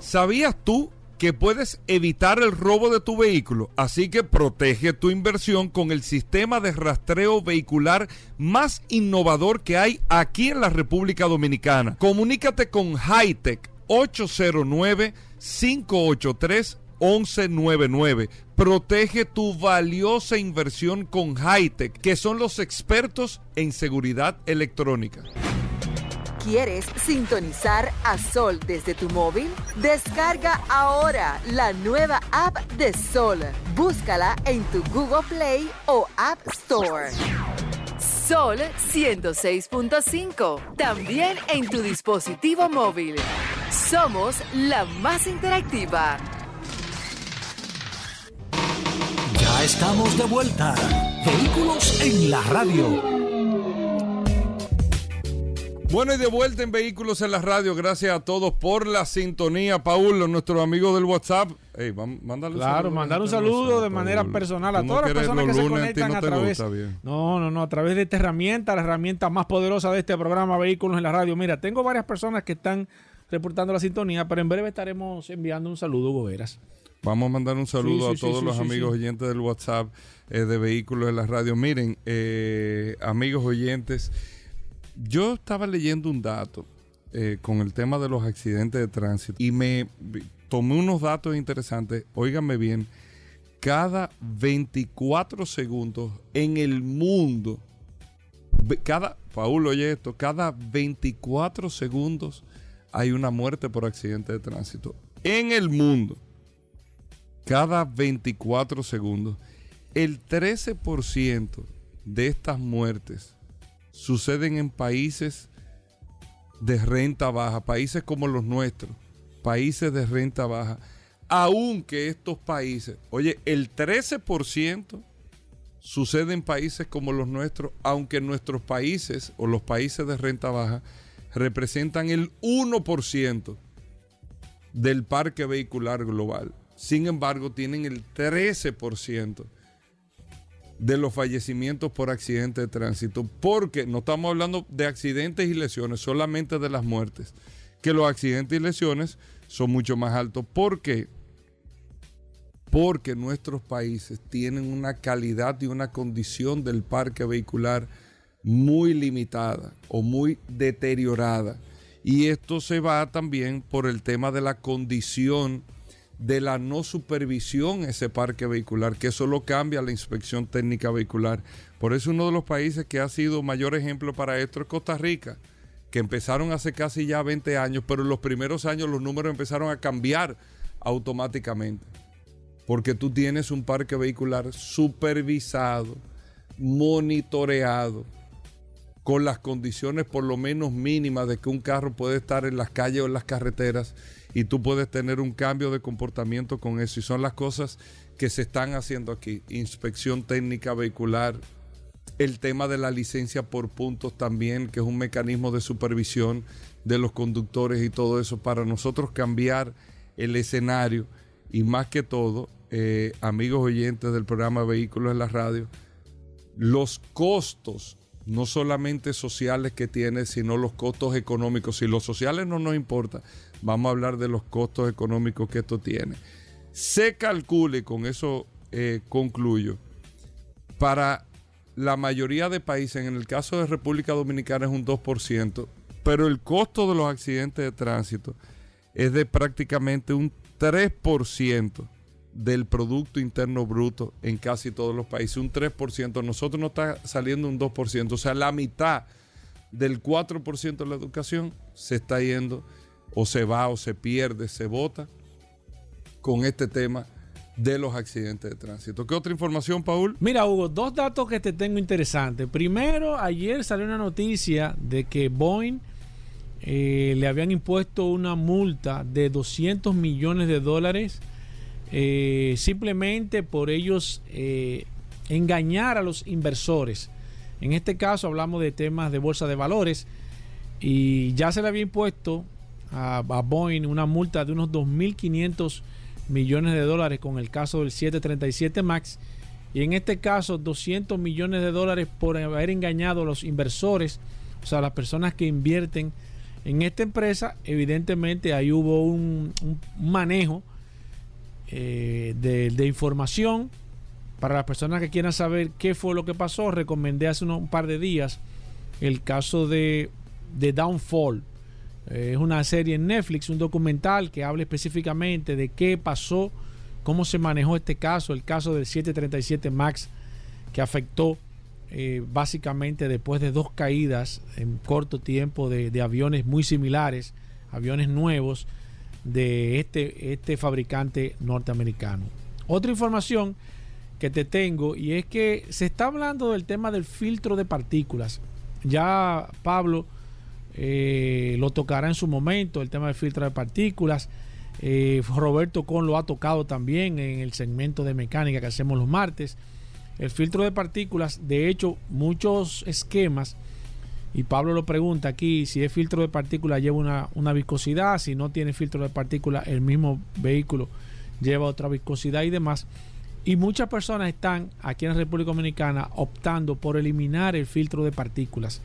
¿Sabías tú que puedes evitar el robo de tu vehículo? Así que protege tu inversión con el sistema de rastreo vehicular más innovador que hay aquí en la República Dominicana. Comunícate con Hightech 809-583. 1199. Protege tu valiosa inversión con Hightech, que son los expertos en seguridad electrónica. ¿Quieres sintonizar a Sol desde tu móvil? Descarga ahora la nueva app de Sol. Búscala en tu Google Play o App Store. Sol 106.5. También en tu dispositivo móvil. Somos la más interactiva. Ya estamos de vuelta. Vehículos en la radio. Bueno, y de vuelta en Vehículos en la Radio. Gracias a todos por la sintonía. Paul, nuestros amigos del WhatsApp. Ey, vam- mándale un Claro, saludo mandar un saludo de manera Paul. personal a todas las personas que se conectan no a través. No, no, no, a través de esta herramienta, la herramienta más poderosa de este programa Vehículos en la Radio. Mira, tengo varias personas que están reportando la sintonía, pero en breve estaremos enviando un saludo, Hugo Veras. Vamos a mandar un saludo Sí, a sí, todos sí, los sí, amigos sí. oyentes del WhatsApp eh, de Vehículos en la Radio. Miren, eh, amigos oyentes, yo estaba leyendo un dato. eh, con el tema de los accidentes de tránsito y me tomé unos datos interesantes. Óigame bien, cada 24 segundos en el mundo, cada, Paul, oye esto, cada 24 segundos hay una muerte por accidente de tránsito. En el mundo, cada 24 segundos, el 13% de estas muertes suceden en países de renta baja, países como los nuestros, países de renta baja, aunque estos países, oye, el 13% sucede en países como los nuestros, aunque nuestros países o los países de renta baja representan el 1% del parque vehicular global. Sin embargo, tienen el 13% de los fallecimientos por accidente de tránsito, porque no estamos hablando de accidentes y lesiones, solamente de las muertes, que los accidentes y lesiones son mucho más altos. ¿Por qué? Porque nuestros países tienen una calidad y una condición del parque vehicular muy limitada o muy deteriorada. Y esto se va también por el tema de la condición de la no supervisión ese parque vehicular, que eso lo cambia la inspección técnica vehicular. Por eso uno de los países que ha sido mayor ejemplo para esto es Costa Rica, que empezaron hace casi ya 20 años, pero en los primeros años los números empezaron a cambiar automáticamente, porque tú tienes un parque vehicular supervisado, monitoreado, con las condiciones por lo menos mínimas de que un carro puede estar en las calles o en las carreteras y tú puedes tener un cambio de comportamiento con eso. Y son las cosas que se están haciendo aquí. Inspección técnica vehicular, el tema de la licencia por puntos también, que es un mecanismo de supervisión de los conductores y todo eso, para nosotros cambiar el escenario y más que todo, eh, amigos oyentes del programa Vehículos en la Radio, los costos no solamente sociales que tiene, sino los costos económicos. Si los sociales no nos importa, vamos a hablar de los costos económicos que esto tiene. Se calcula, con eso eh, concluyo, para la mayoría de países, en el caso de República Dominicana es un 2%, pero el costo de los accidentes de tránsito es de prácticamente un 3% del Producto Interno Bruto en casi todos los países, un 3%. Nosotros no está saliendo un 2%, o sea, la mitad del 4% de la educación se está yendo o se va o se pierde, se vota con este tema de los accidentes de tránsito. ¿Qué otra información, Paul? Mira, Hugo, dos datos que te tengo interesantes. Primero, ayer salió una noticia de que Boeing eh, le habían impuesto una multa de 200 millones de dólares eh, simplemente por ellos eh, engañar a los inversores. En este caso hablamos de temas de bolsa de valores y ya se le había impuesto a, Boeing una multa de unos 2.500 millones de dólares con el caso del 737 MAX y en este caso 200 millones de dólares por haber engañado a los inversores, o sea, las personas que invierten en esta empresa. Evidentemente ahí hubo un manejo eh, de, información. Para las personas que quieran saber qué fue lo que pasó, recomendé hace un par de días el caso de, de Downfall. Eh, es una serie en Netflix, un documental que habla específicamente de qué pasó, cómo se manejó este caso, el caso del 737 MAX que afectó eh, básicamente después de dos caídas en corto tiempo de aviones muy similares, aviones nuevos de este, este fabricante norteamericano. Otra información que te tengo y es que se está hablando del tema del filtro de partículas. Ya Pablo eh, lo tocará en su momento, el tema del filtro de partículas. Eh, Roberto Con lo ha tocado también en el segmento de mecánica que hacemos los martes. El filtro de partículas, de hecho, muchos esquemas y Pablo lo pregunta aquí si es filtro de partículas lleva una, una, viscosidad, si no tiene filtro de partículas el mismo vehículo lleva otra viscosidad y demás. Y muchas personas están aquí en la República Dominicana optando por eliminar el filtro de partículas.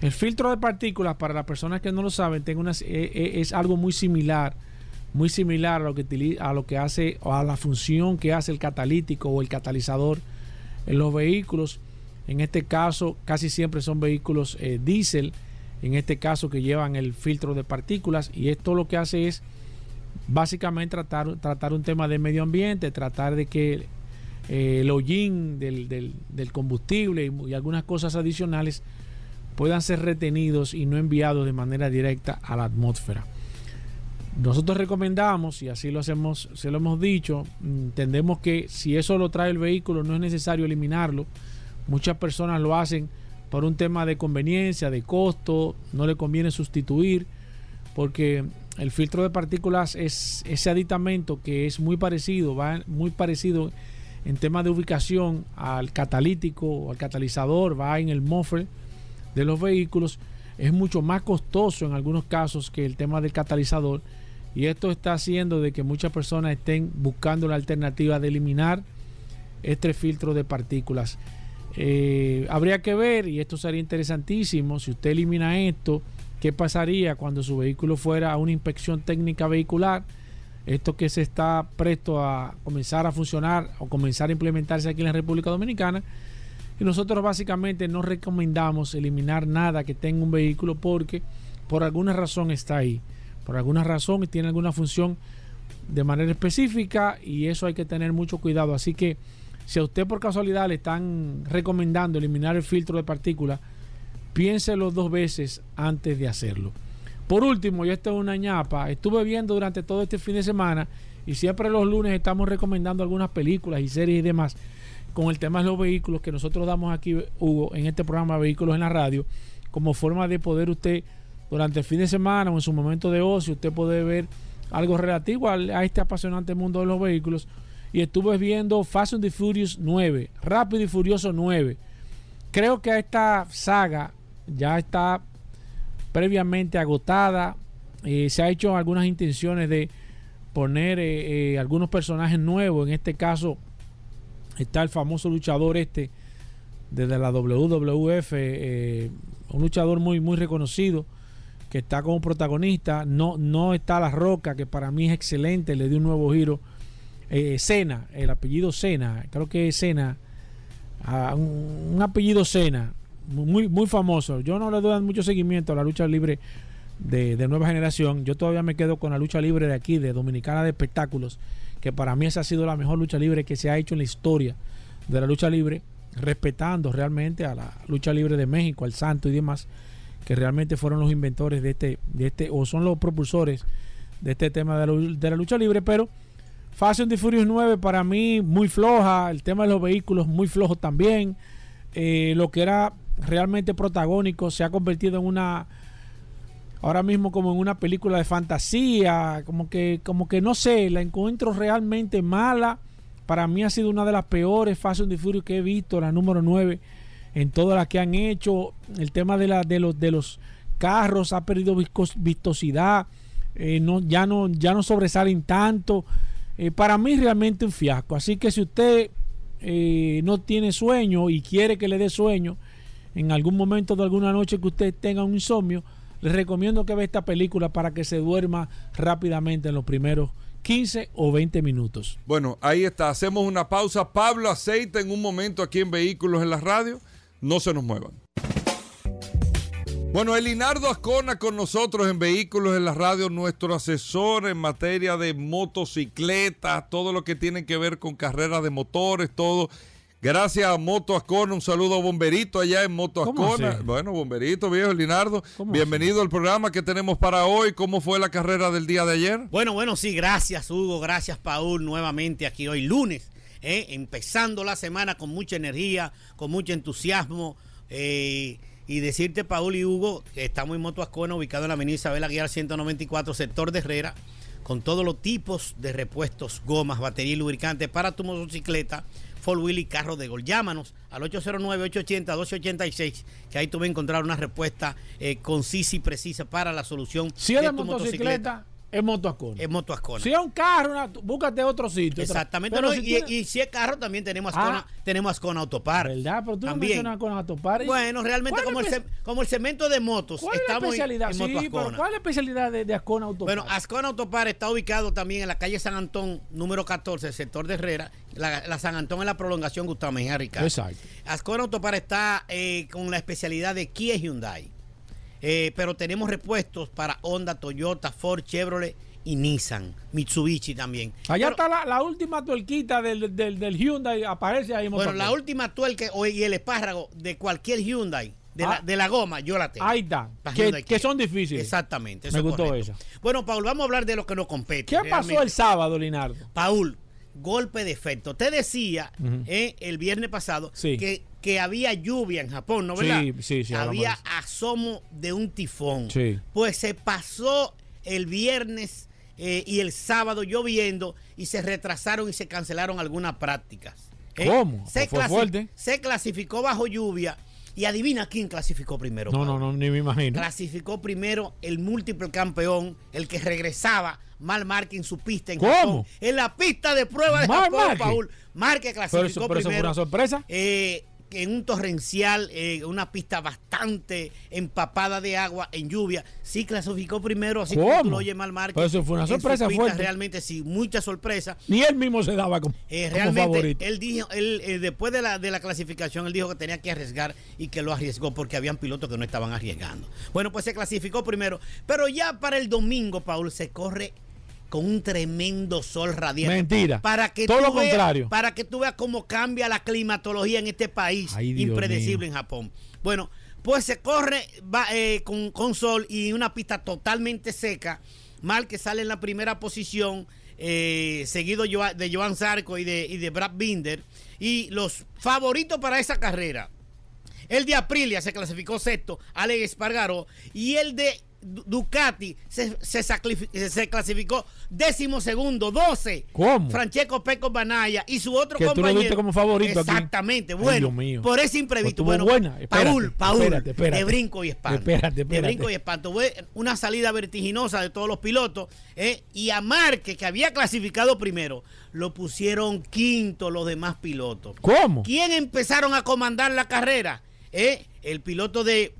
El filtro de partículas, para las personas que no lo saben, tengo una, es, algo muy similar, muy similar a lo que a lo que hace a la función que hace el catalítico o el catalizador en los vehículos. En este caso, casi siempre son vehículos eh, diésel. en este caso que llevan el filtro de partículas y esto lo que hace es básicamente tratar, un tema de medio ambiente, tratar de que eh, el hollín del, combustible y, y algunas cosas adicionales puedan ser retenidos y no enviados de manera directa a la atmósfera. Nosotros recomendamos, y así lo hacemos, se lo hemos dicho, entendemos que si eso lo trae el vehículo no es necesario eliminarlo. Muchas personas lo hacen por un tema de conveniencia, de costo, no le conviene sustituir, porque el filtro de partículas es ese aditamento que es muy parecido, va muy parecido en tema de ubicación al catalítico o al catalizador, va en el muffler de los vehículos, es mucho más costoso en algunos casos que el tema del catalizador y esto está haciendo de que muchas personas estén buscando la alternativa de eliminar este filtro de partículas. Eh, habría que ver, y esto sería interesantísimo, si usted elimina esto, ¿qué pasaría cuando su vehículo fuera a una inspección técnica vehicular? Esto que se está presto a comenzar a funcionar o comenzar a implementarse aquí en la República Dominicana. Y nosotros básicamente no recomendamos eliminar nada que tenga un vehículo porque por alguna razón está ahí. Por alguna razón tiene alguna función de manera específica y eso hay que tener mucho cuidado. Así que si a usted por casualidad le están recomendando eliminar el filtro de partículas, piénselo dos veces antes de hacerlo. Por último, y esto es una ñapa, estuve viendo durante todo este fin de semana y siempre los lunes estamos recomendando algunas películas y series y demás con el tema de los vehículos que nosotros damos aquí, Hugo, en este programa Vehículos en la Radio, como forma de poder usted durante el fin de semana o en su momento de ocio, usted puede ver algo relativo a, a este apasionante mundo de los vehículos. Y estuve viendo Fast and Furious 9, Rápido y Furioso 9. Creo que esta saga ya está previamente agotada. Eh, se ha hecho algunas intenciones de poner eh, eh, algunos personajes nuevos. En este caso está el famoso luchador este desde la WWF, un luchador muy, muy reconocido que está como protagonista. No, no está La Roca, que para mí es excelente, le dio un nuevo giro. Eh, Cena, el apellido Cena, creo que es Cena, ah, un, apellido Cena, muy, muy famoso. Yo no le doy mucho seguimiento a la lucha libre de, de, nueva generación. Yo todavía me quedo con la lucha libre de aquí, de Dominicana de Espectáculos, que para mí esa ha sido la mejor lucha libre que se ha hecho en la historia de la lucha libre, respetando realmente a la lucha libre de México, al Santo y demás que realmente fueron los inventores de este, de este o son los propulsores de este tema de la, de la lucha libre, pero Fast and Furious 9 para mí muy floja, el tema de los vehículos muy flojo también, eh, lo que era realmente protagónico se ha convertido en una ahora mismo como en una película de fantasía, como que como que no sé, la encuentro realmente mala. Para mí ha sido una de las peores Fast and the que he visto, la número 9 en todas las que han hecho. El tema de, la, de, los, de los carros ha perdido vistosidad, eh, no, ya, no, ya no sobresalen tanto. Eh, para mí realmente un fiasco. Así que si usted eh, no tiene sueño y quiere que le dé sueño, en algún momento de alguna noche que usted tenga un insomnio, le recomiendo que vea esta película para que se duerma rápidamente en los primeros 15 o 20 minutos. Bueno, ahí está. Hacemos una pausa. Pablo Aceite en un momento aquí en Vehículos en la Radio. No se nos muevan. Bueno, Elinardo Ascona con nosotros en Vehículos en la Radio, nuestro asesor en materia de motocicletas, todo lo que tiene que ver con carreras de motores, todo. Gracias a Moto Ascona, un saludo a Bomberito allá en Moto Ascona. Bueno, Bomberito, viejo Elinardo, bienvenido así? al programa que tenemos para hoy. ¿Cómo fue la carrera del día de ayer? Bueno, bueno, sí, gracias Hugo, gracias Paul, nuevamente aquí hoy lunes. Eh, empezando la semana con mucha energía, con mucho entusiasmo. Eh, y decirte, Paul y Hugo, que estamos en Moto Ascona, ubicado en la avenida Isabel Aguilar 194, sector de Herrera, con todos los tipos de repuestos, gomas, batería y lubricantes para tu motocicleta, four wheel y carro de gol. Llámanos al 809-880-1286, que ahí tú vas a encontrar una respuesta eh, concisa y precisa para la solución si de tu motocicleta. motocicleta es Moto Ascona. Es Moto Ascona. Si es un carro, una, búscate otro sitio. Exactamente. No, si y, si es carro, también tenemos Ascona, ah, tenemos Ascona Autopar. ¿Verdad? Pero tú también. no Ascona Autopar. Bueno, realmente como el, como el cemento de motos. ¿Cuál es la especialidad? En, en sí, pero ¿cuál es la especialidad de, de, Ascona Autopar? Bueno, Ascona Autopar está ubicado también en la calle San Antón, número 14, sector de Herrera. La, la San Antón es la prolongación Gustavo Mejía Ricardo. Exacto. Ascona Autopar está eh, con la especialidad de Kia Hyundai. Eh, pero tenemos repuestos para Honda, Toyota, Ford, Chevrolet y Nissan, Mitsubishi también. Allá Pero- está la, la última tuerquita del, del, del Hyundai, aparece ahí. en Bueno, la última tuerca y el espárrago de cualquier Hyundai, de, Ah. la, de la goma, yo la tengo. Ahí está. Que, que son difíciles. Exactamente. eso Me gustó correcto. esa. Bueno, Paul, vamos a hablar de lo que nos compete. ¿Qué pasó el sábado, Linardo? Paul, golpe de efecto. Te decía eh, el viernes pasado Sí. que, que había lluvia en Japón, ¿no verdad? Sí, sí, sí, Había asomo de un tifón. Sí. Pues se pasó el viernes eh, y el sábado lloviendo y se retrasaron y se cancelaron algunas prácticas. ¿eh? ¿Cómo? Se, Fue clasi- fuerte. se clasificó bajo lluvia y adivina quién clasificó primero. No, no, no, ni me imagino. Clasificó primero el múltiple campeón, el que regresaba mal Marque en su pista en ¿Cómo? Japón. En la pista de prueba de Marc Japón, Márquez. Paul. Marque Pero, clasificó eso, pero eso fue primero. una sorpresa. eh, en un torrencial, eh, una pista bastante empapada de agua, en lluvia, sí clasificó primero, así como tú ¿Cómo? lo oyes mal Marque. Pero eso fue una sorpresa pista, fuerte. Realmente sí, mucha sorpresa. Ni él mismo se daba como, Eh, como realmente, favorito. él dijo, él, eh, después de la, de la clasificación, él dijo que tenía que arriesgar y que lo arriesgó porque habían pilotos que no estaban arriesgando. Bueno, pues se clasificó primero, pero ya para el domingo, Paul, se corre con un tremendo sol radiante. Mentira. Para que Todo tú lo veas- contrario. Para que tú veas cómo cambia la climatología en este país Ay, impredecible mío. en Japón. Bueno, pues se corre va, eh, con, con sol y una pista totalmente seca. Mal que sale en la primera posición, eh, seguido de Joan Zarco y de, y de Brad Binder. Y los favoritos para esa carrera. El de Aprilia se clasificó sexto, Alex Espargaró. Y el de Ducati se, se se clasificó décimo segundo, 12. ¿Cómo? Francesco Peco Banaya y su otro Que tú lo compañero. viste como favorito aquí. Exactamente, Ay, bueno. Dios mío. Por ese imprevisto. Pues bueno, buena. Espérate, Paul, Paul, espérate, espérate. de brinco y espanto. Espérate, espérate. De brinco y espanto. Fue una salida vertiginosa de todos los pilotos. ¿eh? Y a Márquez, que había clasificado primero, lo pusieron quinto los demás pilotos. ¿Cómo? ¿Quién empezaron a comandar la carrera? Eh, El piloto de,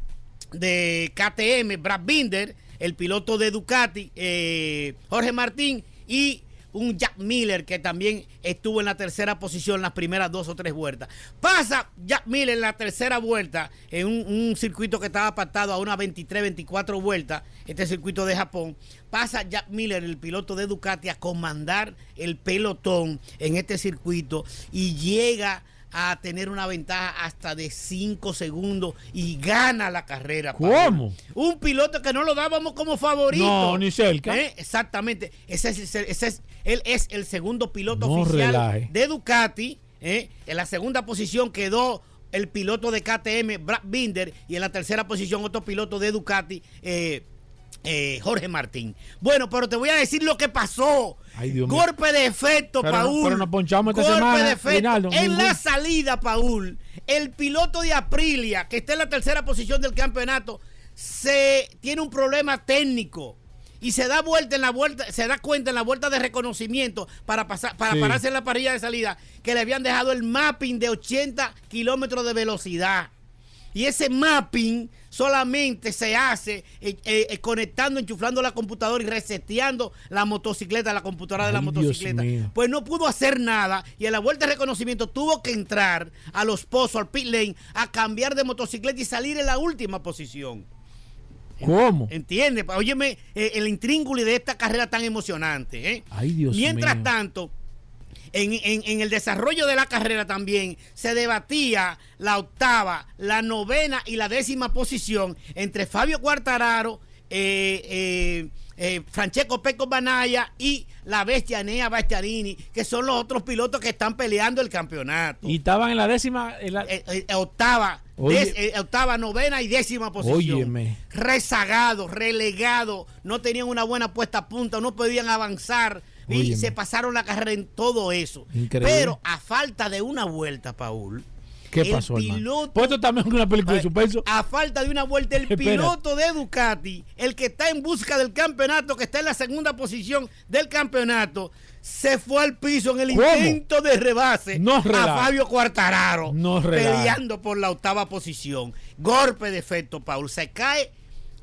de KTM, Brad Binder, el piloto de Ducati, eh, Jorge Martín, y un Jack Miller que también estuvo en la tercera posición las primeras dos o tres vueltas. Pasa Jack Miller en la tercera vuelta en un, un circuito que estaba pactado a unas 23, 24 vueltas, este circuito de Japón. Pasa Jack Miller, el piloto de Ducati, a comandar el pelotón en este circuito y llega a tener una ventaja hasta de 5 segundos y gana la carrera. ¿Cómo? Un piloto que no lo dábamos como favorito. No, ni cerca. ¿Eh? Exactamente. Ese es, ese es- él es el segundo piloto No oficial relaje. de Ducati. ¿eh? En la segunda posición quedó el piloto de KTM, Brad Binder, y en la tercera posición otro piloto de Ducati, eh, eh, Jorge Martín. Bueno, pero te voy a decir lo que pasó. Ay, Dios mío. Golpe de efecto, Pero Paul. pero nos ponchamos esta Golpe semana, de efecto. Rinaldo, en ningún- la salida, Paul, el piloto de Aprilia, que está en la tercera posición del campeonato, se tiene un problema técnico y se da vuelta en la vuelta, se da cuenta en la vuelta de reconocimiento para pasar, para Sí. pararse en la parrilla de salida, que le habían dejado el mapping de 80 kilómetros de velocidad. Y ese mapping solamente se hace eh, eh, eh, conectando, enchuflando la computadora y reseteando la motocicleta, la computadora de la motocicleta. Pues no pudo hacer nada y en la vuelta de reconocimiento tuvo que entrar a los pozos, al pit lane, a cambiar de motocicleta y salir en la última posición. ¿Cómo? ¿Entiendes? Óyeme, eh, el intríngulo de esta carrera tan emocionante. ¿eh? Ay, Dios Mientras mío. tanto, en, en- en el desarrollo de la carrera también se debatía la octava, la novena y la décima posición entre Fabio Quartararo, eh, eh, eh, Francesco Peco Banaya y la bestia Nea Bastianini, que son los otros pilotos que están peleando el campeonato. Y estaban en la décima. en la- Eh, octava, des- eh, octava, novena y décima posición. Óyeme. Rezagados, relegados, no tenían una buena puesta a punta, no podían avanzar y se pasaron la carrera en todo eso. Increíble. Pero a falta de una vuelta, Paul. ¿Qué el pasó, piloto- Pues esto también es una película de suspenso. A falta de una vuelta, el piloto de Ducati, el que está en busca del campeonato, que está en la segunda posición del campeonato, se fue al piso en el ¿Cómo? intento de rebase No a. Fabio Quartararo, No peleando por la octava posición. Golpe de efecto, Paul. Se cae,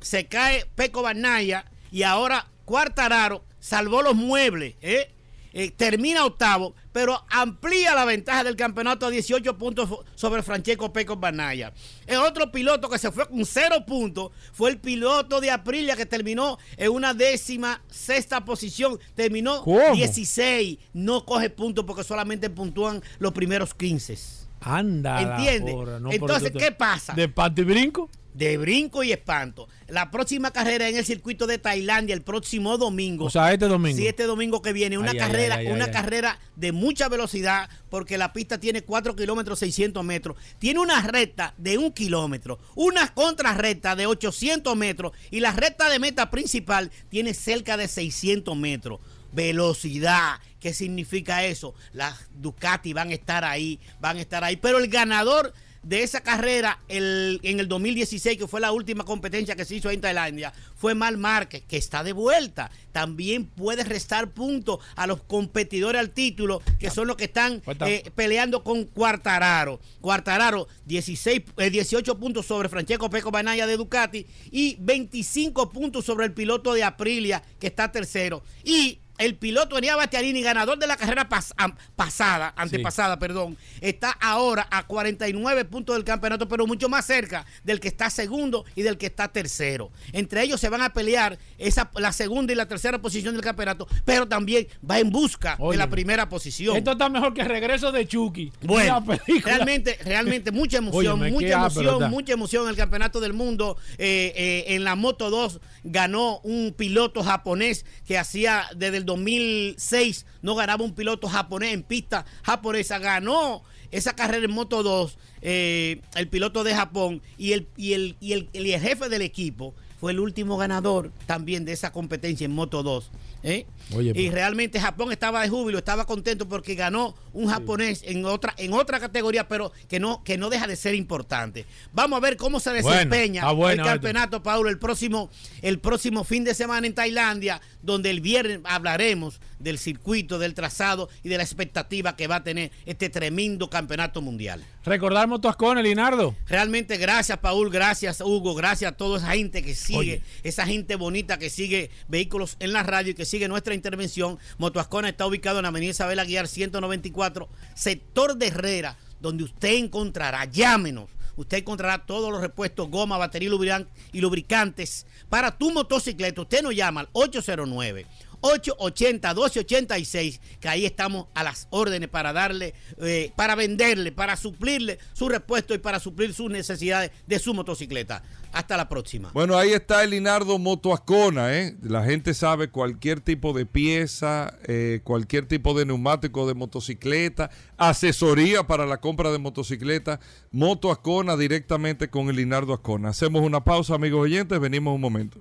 se cae Peco Banaya y ahora Quartararo salvó los muebles, ¿eh? eh, termina octavo, pero amplía la ventaja del campeonato a 18 puntos sobre Francesco Pecos Banaya. El otro piloto que se fue con cero puntos fue el piloto de Aprilia que terminó en una décima sexta posición. Terminó ¿Cómo? 16. No coge puntos porque solamente puntúan los primeros 15. Anda. la ¿Entiende? porra, no, Entonces, ¿qué pasa? ¿De pato y brinco? De brinco y espanto. La próxima carrera en el circuito de Tailandia el próximo domingo. O sea, este domingo. Sí, este domingo que viene, una Ay, carrera, ay, ay, una carrera de mucha velocidad, porque la pista tiene 4 kilómetros 600 metros. Tiene una recta de un kilómetro, una contrarrecta de 800 metros y la recta de meta principal tiene cerca de 600 metros. Velocidad, ¿qué significa eso? Las Ducati van a estar ahí, van a estar ahí, pero el ganador de esa carrera el- en el 2016, que fue la última competencia que se hizo en Tailandia, fue Mal Márquez, que está de vuelta. También puede restar puntos a los competidores al título, que son los que están eh, peleando con Cuartararo. Cuartararo, 16, eh, 18 puntos sobre Francesco Peco Banaya de Ducati y 25 puntos sobre el piloto de Aprilia, que está tercero. Y el piloto Enia Bastianini, ganador de la carrera pas- pasada, antepasada, perdón, está ahora a 49 puntos del campeonato, pero mucho más cerca del que está segundo y del que está tercero. Entre ellos se van a pelear esa, la segunda y la tercera posición del campeonato, pero también va en busca de la primera posición. Esto está mejor que regreso de Chucky. Bueno, realmente, realmente mucha emoción, mucha emoción, mucha emoción en el campeonato del mundo. Eh, eh, en la Moto 2 ganó un piloto japonés que hacía desde el 2006 no ganaba un piloto japonés en pista japonesa. Ganó esa carrera en Moto 2 eh, el piloto de Japón y el, y, el, y, el, y el jefe del equipo fue el último ganador también de esa competencia en Moto 2. ¿eh? Oye, y realmente Japón estaba de júbilo, estaba contento porque ganó un japonés en otra en otra categoría, pero que no que no deja de ser importante. Vamos a ver cómo se desempeña bueno el campeonato, Paulo, el próximo el próximo fin de semana en Tailandia, donde el viernes hablaremos del circuito, del trazado y de la expectativa que va a tener este tremendo campeonato mundial. Recordar Motoascone, Linardo. Realmente gracias, Paul, gracias, Hugo, gracias a toda esa gente que sigue, Oye. esa gente bonita que sigue vehículos en la radio y que sigue nuestra intervención. Motoascona está ubicado en la Avenida Isabel Aguiar 194, sector de Herrera, donde usted encontrará, llámenos. Usted encontrará todos los repuestos, goma, batería y lubrican- y lubricantes para tu motocicleta. Usted nos llama al 809 880-1286, que ahí estamos a las órdenes para darle, eh, para venderle, para suplirle su repuesto y para suplir sus necesidades de su motocicleta. Hasta la próxima. Bueno, ahí está el Linardo Motoascona, ¿eh? La gente sabe cualquier tipo de pieza, eh, cualquier tipo de neumático de motocicleta, asesoría para la compra de motocicleta, Motoascona directamente con el Linardo Ascona. Hacemos una pausa, amigos oyentes, venimos un momento.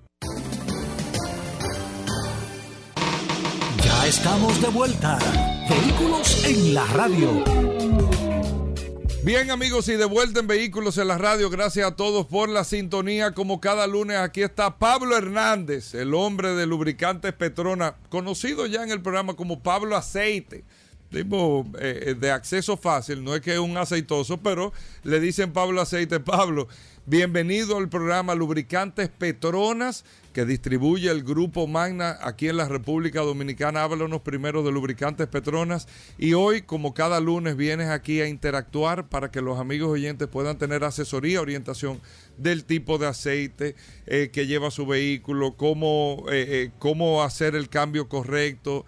Estamos de vuelta. Vehículos en la radio. Bien amigos y de vuelta en Vehículos en la Radio, gracias a todos por la sintonía. Como cada lunes aquí está Pablo Hernández, el hombre de lubricantes Petrona, conocido ya en el programa como Pablo Aceite. Tipo eh, de acceso fácil, no es que es un aceitoso, pero le dicen Pablo Aceite. Pablo, bienvenido al programa Lubricantes Petronas que distribuye el grupo Magna aquí en la República Dominicana. Háblanos primero de Lubricantes Petronas y hoy, como cada lunes, vienes aquí a interactuar para que los amigos oyentes puedan tener asesoría, orientación del tipo de aceite eh, que lleva su vehículo, cómo, eh, eh, cómo hacer el cambio correcto,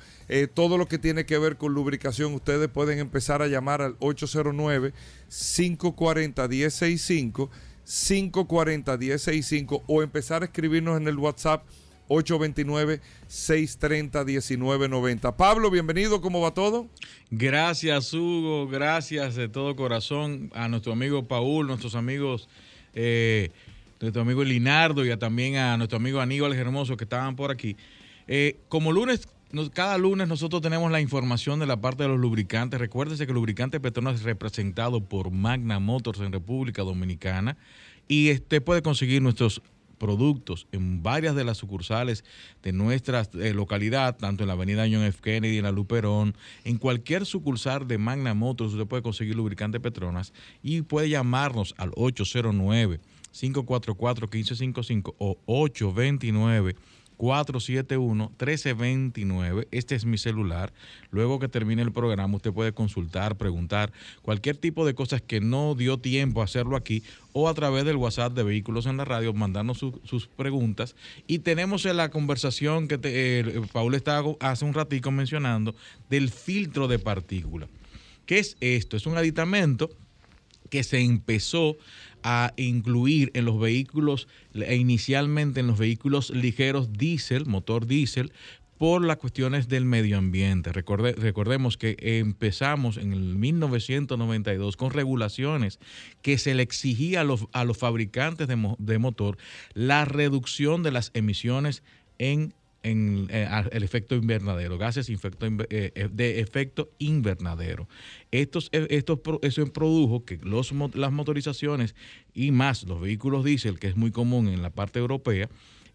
todo lo que tiene que ver con lubricación. Ustedes pueden empezar a llamar al 809 540 1065 540-1065 o empezar a escribirnos en el WhatsApp 829-630-1990. Pablo, bienvenido, ¿cómo va todo? Gracias, Hugo, gracias de todo corazón a nuestro amigo Paul, nuestros amigos, eh, nuestro amigo Linardo y también a nuestro amigo Aníbal Hermoso que estaban por aquí. Eh, como lunes, cada lunes nosotros tenemos la información de la parte de los lubricantes. Recuérdese que el lubricante Petronas es representado por Magna Motors en República Dominicana y usted puede conseguir nuestros productos en varias de las sucursales de nuestra eh, localidad, tanto en la avenida John F. Kennedy, en la Luperón, en cualquier sucursal de Magna Motors usted puede conseguir lubricante Petronas y puede llamarnos al 809 544 1555 o 829 471-1329. Este es mi celular. Luego que termine el programa, usted puede consultar, preguntar cualquier tipo de cosas que no dio tiempo a hacerlo aquí o a través del WhatsApp de Vehículos en la Radio, mandarnos su- sus preguntas. Y tenemos en la conversación que te- Paul estaba hace un ratico mencionando del filtro de partículas. ¿Qué es esto? Es un aditamento que se empezó a incluir en los vehículos, e inicialmente en los vehículos ligeros diésel, motor diésel, por las cuestiones del medio ambiente. Recorde- recordemos que empezamos en el 1992 con regulaciones que se le exigía a los, a los fabricantes de, de motor la reducción de las emisiones en, en, eh, el efecto invernadero, gases eh, eh, de efecto invernadero. Estos, estos, eso produjo que los, las motorizaciones y más los vehículos diésel, que es muy común en la parte europea,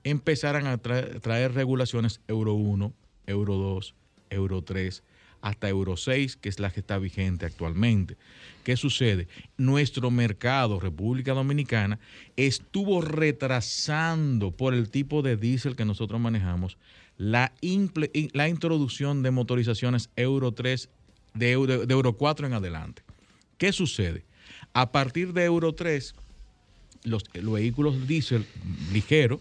empezaran a tra- traer regulaciones Euro 1, Euro 2, Euro 3, hasta Euro 6, que es la que está vigente actualmente. ¿Qué sucede? Nuestro mercado, República Dominicana, estuvo retrasando por el tipo de diésel que nosotros manejamos la, la introducción de motorizaciones Euro 3, de Euro, de Euro 4 en adelante. ¿Qué sucede? A partir de Euro 3, los, los vehículos diésel ligeros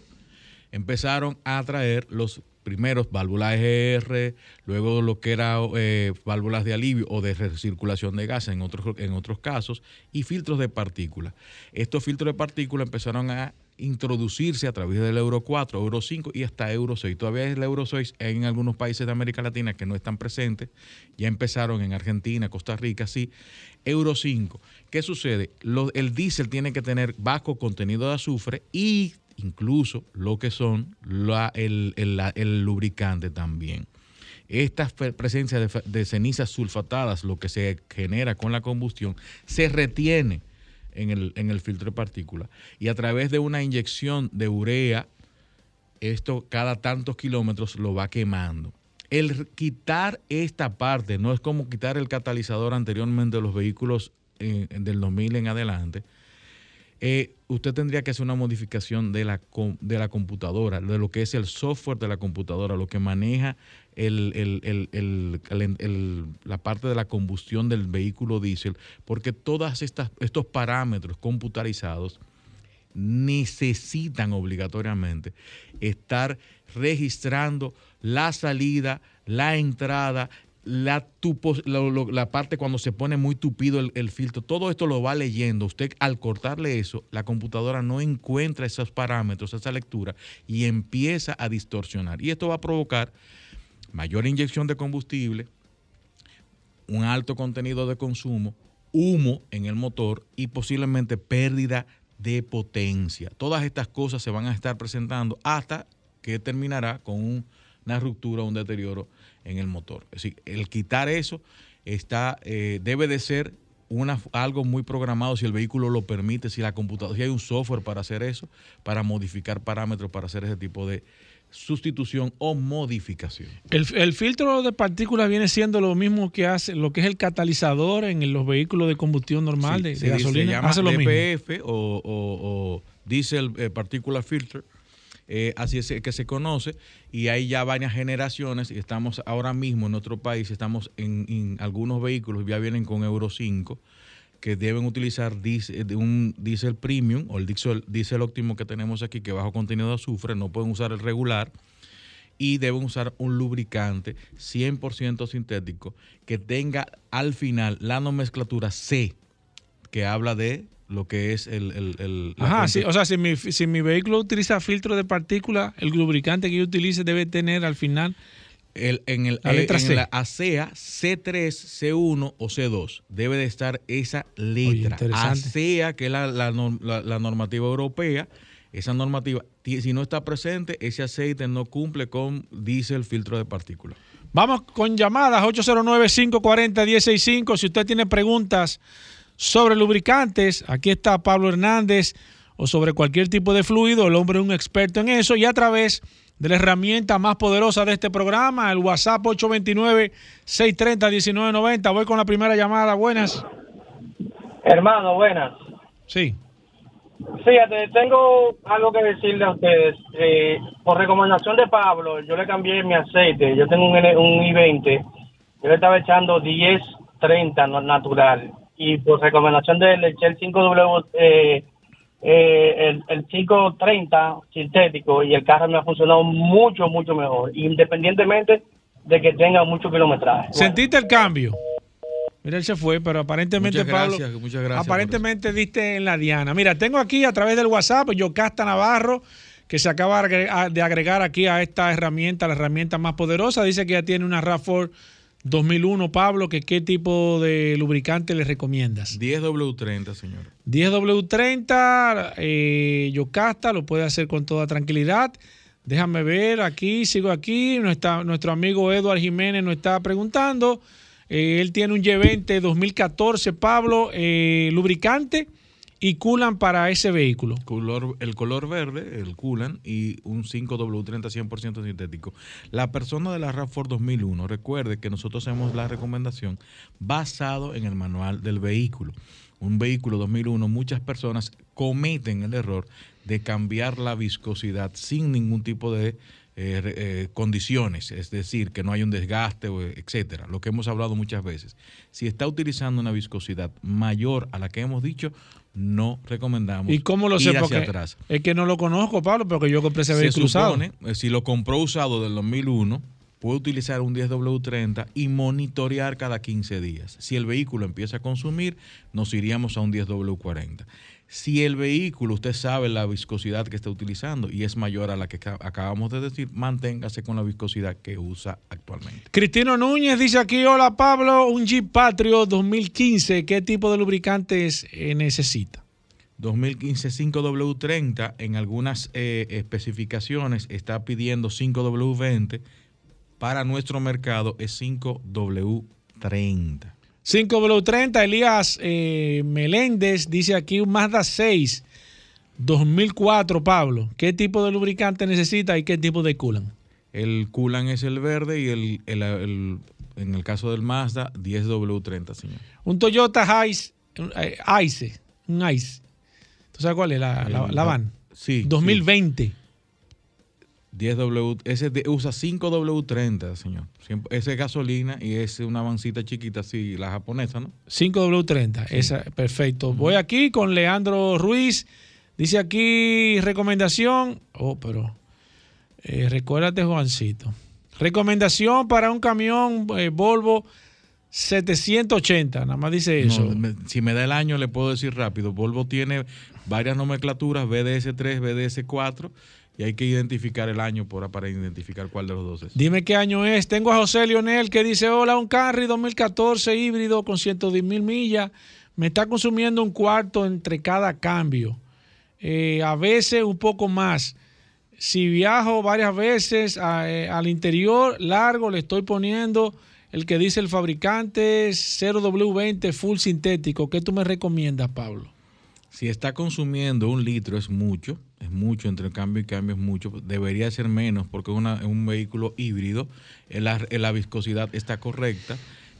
empezaron a traer los primeros válvulas EGR, luego lo que era eh, válvulas de alivio o de recirculación de gases en otros, en otros casos, y filtros de partículas. Estos filtros de partículas empezaron a introducirse a través del Euro 4, Euro 5 y hasta Euro 6. Todavía es el Euro 6 en algunos países de América Latina que no están presentes. Ya empezaron en Argentina, Costa Rica, sí. Euro 5. ¿Qué sucede? El diésel tiene que tener bajo contenido de azufre y incluso lo que son el, lubricante también. Esta presencia de, cenizas sulfatadas, lo que se genera con la combustión, se retiene en el, en el filtro de partículas y a través de una inyección de urea, esto cada tantos kilómetros lo va quemando. El quitar esta parte no es como quitar el catalizador anteriormente de los vehículos eh, del 2000 en adelante. Eh, usted tendría que hacer una modificación de la, de la computadora, de lo que es el software de la computadora, lo que maneja la parte de la combustión del vehículo diésel, porque todos estos parámetros computarizados necesitan obligatoriamente estar registrando la salida, la entrada, la, la parte cuando se pone muy tupido el, filtro, todo esto lo va leyendo. Usted al cortarle eso, la computadora no encuentra esos parámetros, esa lectura, y empieza a distorsionar. Y esto va a provocar mayor inyección de combustible, un alto contenido de consumo, humo en el motor y posiblemente pérdida de potencia. Todas estas cosas se van a estar presentando hasta que terminará con un- una ruptura, un deterioro en el motor. Es decir, el quitar eso está, eh, debe de ser una, algo muy programado si el vehículo lo permite, si la computadora, si hay un software para hacer eso, para modificar parámetros, para hacer ese tipo de sustitución o modificación. El, el filtro de partículas viene siendo lo mismo que hace lo que es el catalizador en los vehículos de combustión normal de, de se, dice- gasolina. se llama hace lo mismo. DPF o, o- o Diesel eh, Particular Filter. Eh, así es que se conoce y hay ya varias generaciones y estamos ahora mismo en nuestro país, estamos en, en algunos vehículos ya vienen con Euro 5 que deben utilizar de un diésel premium o el diésel, diésel óptimo que tenemos aquí que bajo contenido de azufre, no pueden usar el regular y deben usar un lubricante 100% sintético que tenga al final la nomenclatura C, que habla de lo que es el... el- el- Ajá, sí, o sea, si mi, si mi vehículo utiliza filtro de partículas, el lubricante que yo utilice debe tener al final el, en el, la letra en C. la ASEA C3, C1 o C2 debe de estar esa letra. interesante. ASEA, que es la, la la- la normativa europea, esa normativa, ti- si no está presente, ese aceite no cumple con diésel filtro de partículas. Vamos con llamadas 809-540-165. Si usted tiene preguntas sobre lubricantes, aquí está Pablo Hernández o sobre cualquier tipo de fluido, el hombre es un experto en eso y a través de la herramienta más poderosa de este programa, el WhatsApp 829-630-1990. Voy con la primera llamada. Buenas. Hermano, buenas. Sí. Fíjate, tengo algo que decirle a ustedes. Eh, por recomendación de Pablo, yo le cambié mi aceite. Yo tengo un, un i20. Yo le estaba echando 10, 30 no- natural. Y por recomendación de él, le eché el 5W, eh, eh, el, el 530 sintético. Y el carro me ha funcionado mucho, mucho mejor. Independientemente de que tenga mucho kilometraje. ¿Sentiste el cambio? Mira, él se fue, pero aparentemente, Muchas Pablo, gracias, muchas gracias aparentemente diste en la diana. Mira, tengo aquí a través del WhatsApp Yocasta Navarro, que se acaba de agregar- de agregar aquí a esta herramienta, la herramienta más poderosa. Dice que ya tiene una RAV4 2001, Pablo, que qué tipo de lubricante le recomiendas. 10W30, señor. 10W30, eh, Yocasta, lo puede hacer con toda tranquilidad. Déjame ver, aquí, sigo aquí. Nuestra- nuestro amigo Eduard Jiménez nos está preguntando. Eh, él tiene un Y20 2014, Pablo, eh, lubricante y culan para ese vehículo. Color, el color verde, el Coolant y un 5W30 100% sintético. La persona de la RAV4 2001, recuerde que nosotros hacemos la recomendación basado en el manual del vehículo. Un vehículo 2001, muchas personas cometen el error de cambiar la viscosidad sin ningún tipo de eh, eh, condiciones, es decir, que no hay un desgaste, etcétera, lo que hemos hablado muchas veces. Si está utilizando una viscosidad mayor a la que hemos dicho, no recomendamos ¿Y cómo lo ir sé? hacia Porque atrás. es que no lo conozco, Pablo, porque yo compré ese Se vehículo usado. eh, si lo compró usado del 2001, puede utilizar un 10W30 y monitorear cada 15 días. Si el vehículo empieza a consumir, nos iríamos a un 10W40. Si el vehículo, usted sabe la viscosidad que está utilizando y es mayor a la que ca- acabamos de decir, manténgase con la viscosidad que usa actualmente. Cristino Núñez dice aquí, hola Pablo, un Jeep Patrio 2015, ¿qué tipo de lubricantes eh, necesita? 2015 5W30 en algunas eh, especificaciones está pidiendo 5W20 para nuestro mercado es 5W30 5W30, Elías eh, Meléndez dice aquí un Mazda 6 2004, Pablo. ¿Qué tipo de lubricante necesita y qué tipo de coolant? el Coolant es el verde y el, el- el- en el caso del Mazda 10W30 señor Un Toyota Ice, eh, Ice, un Ice. ¿Tú sabes cuál es la, la van? sí 2020. 10W ese usa 5W30 señor Siempre- ese es gasolina y es una vancita chiquita así la japonesa ¿no? 5W30, esa, perfecto. Voy aquí con Leandro Ruiz. Dice aquí recomendación. Oh, pero eh, recuérdate, Juancito. Recomendación para un camión eh, Volvo 780. Nada más dice eso. No, me- si me da el año, le puedo decir rápido. Volvo tiene varias nomenclaturas, BDS3, BDS4, y hay que identificar el año por, para identificar cuál de los dos es. Dime qué año es. Tengo a José Lionel que dice, hola, un Camry 2014 híbrido con 110 mil millas. Me está consumiendo un cuarto entre cada cambio. Eh, a veces un poco más. Si viajo varias veces a- eh, al interior largo, le estoy poniendo el que dice el fabricante 0W20 full sintético. ¿Qué tú me recomiendas, Pablo? Si está consumiendo un litro es mucho, es mucho, entre cambio y cambio es mucho, debería ser menos porque es un vehículo híbrido, la, la viscosidad está correcta,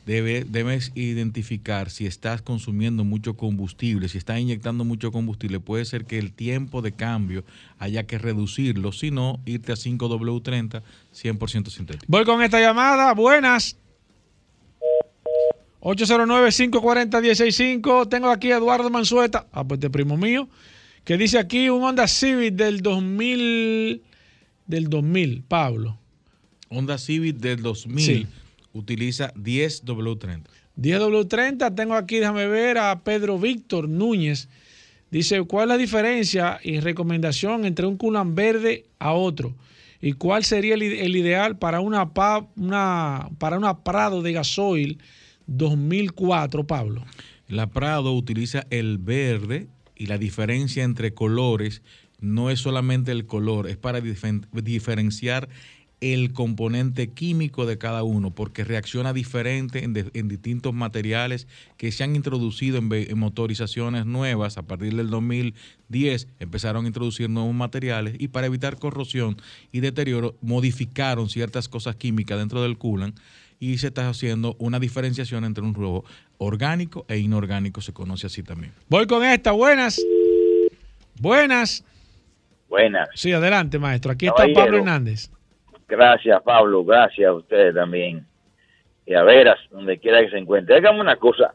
Debe, debes identificar si estás consumiendo mucho combustible, si estás inyectando mucho combustible, puede ser que el tiempo de cambio haya que reducirlo, si no, irte a 5W30 100% sintético. Voy con esta llamada. Buenas. 809-540-165. Tengo aquí a Eduardo Mansueta, ah, pues de primo mío, que dice aquí un Honda Civic del 2000, del 2000, Pablo. Honda Civic del 2000 Sí. utiliza 10W30. 10W30, tengo aquí, déjame ver, a Pedro Víctor Núñez. Dice, ¿cuál es la diferencia y recomendación entre un culan verde a otro? ¿Y cuál sería el, ideal para una, una, para una Prado de gasoil 2004, Pablo? La Prado utiliza el verde y la diferencia entre colores no es solamente el color, es para diferenciar el componente químico de cada uno, porque reacciona diferente en, distintos materiales que se han introducido en motorizaciones nuevas. A partir del 2010 empezaron a introducir nuevos materiales y para evitar corrosión y deterioro modificaron ciertas cosas químicas dentro del coolant y se está haciendo una diferenciación entre un rojo orgánico e inorgánico, se conoce así también. Voy con esta, buenas. Buenas. Buenas. Sí, adelante, maestro. Aquí está. Pablo Hernández. Gracias, Pablo. Gracias a ustedes también. Y a veras, donde quiera que se encuentre. Hágame una cosa,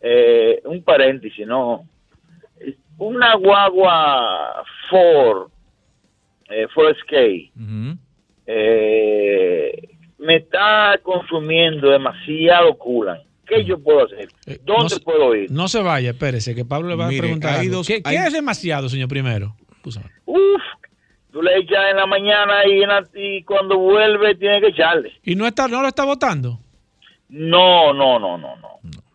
eh, un paréntesis, ¿no? Una guagua Ford, eh, Ford Escape, eh, me está consumiendo demasiado culan. ¿Qué yo puedo hacer? ¿Dónde no se- puedo ir? No se vaya, espérese, que Pablo le va Mire, a preguntar. hay algo. dos- ¿Qué, qué es demasiado, señor primero? Uf, tú le echas en la mañana y, en la- y cuando vuelve tiene que echarle. ¿Y no, está, no lo está votando? No, no, no, no, no.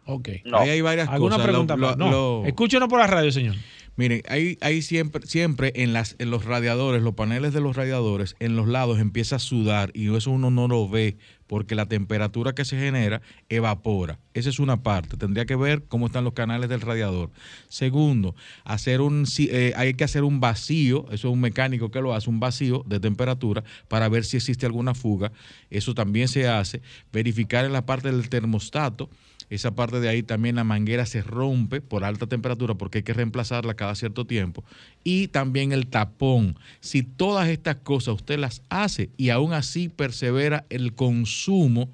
Ok. Ahí hay varias ¿Alguna cosas. pregunta Lo- más? lo- No. lo- Escúchenos por la radio, señor. Miren, hay, hay siempre, siempre en, las, en los radiadores, los paneles de los radiadores, en los lados empieza a sudar y eso uno no lo ve porque la temperatura que se genera evapora. Esa es una parte. Tendría que ver cómo están los canales del radiador. Segundo, hacer un, eh, hay que hacer un vacío, eso es un mecánico que lo hace, un vacío de temperatura para ver si existe alguna fuga. Eso también se hace. Verificar en la parte del termostato esa parte de ahí también la manguera se rompe por alta temperatura porque hay que reemplazarla cada cierto tiempo. Y también el tapón. Si todas estas cosas usted las hace y aún así persevera el consumo,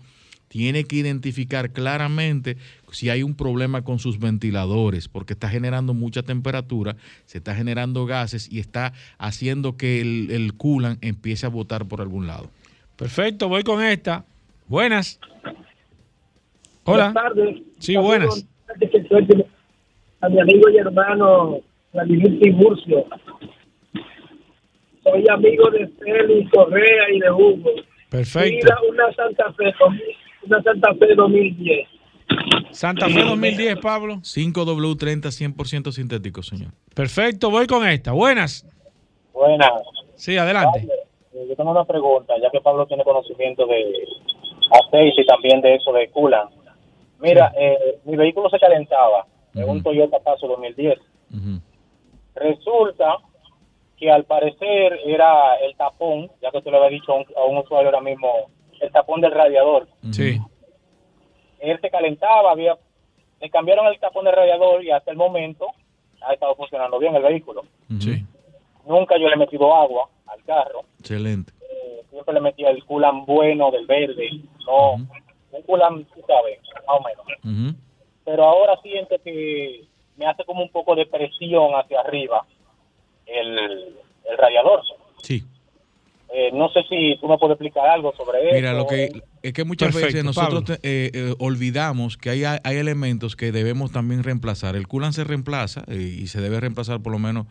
tiene que identificar claramente si hay un problema con sus ventiladores, porque está generando mucha temperatura, se está generando gases y está haciendo que el, el coolant empiece a botar por algún lado. Perfecto, voy con esta. Buenas. Hola. Buenas tardes. Sí, buenas. A mi amigo y hermano Vladimir Tiburcio. Soy amigo de Félix Correa y de Hugo. Perfecto. Mira una Santa Fe, una Santa Fe 2010. Santa Fe 2010, Pablo. 5W30 100% sintético, señor. Perfecto, voy con esta. Buenas. Buenas. Sí, adelante. Eh, Yo tengo una pregunta, ya que Pablo tiene conocimiento de aceite y también de eso de coolant. Mira, eh, mi vehículo se calentaba en un Toyota Paso 2010. Resulta que al parecer era el tapón, ya que tú le había dicho a un, a un usuario ahora mismo, el tapón del radiador. Sí. Él se calentaba, había, le cambiaron el tapón del radiador y hasta el momento ha estado funcionando bien el vehículo. Sí. Nunca yo le he metido agua al carro. Excelente. Eh, siempre le metía el culan bueno del verde, no un culan, tú sabes, más o menos. Pero ahora siento que me hace como un poco de presión hacia arriba el, el radiador. Sí. Eh, no sé si tú me puedes explicar algo sobre eso. Mira, lo que es que muchas Perfecto, veces nosotros te- eh, eh, olvidamos que hay, hay elementos que debemos también reemplazar. El coolant se reemplaza eh, y se debe reemplazar por lo menos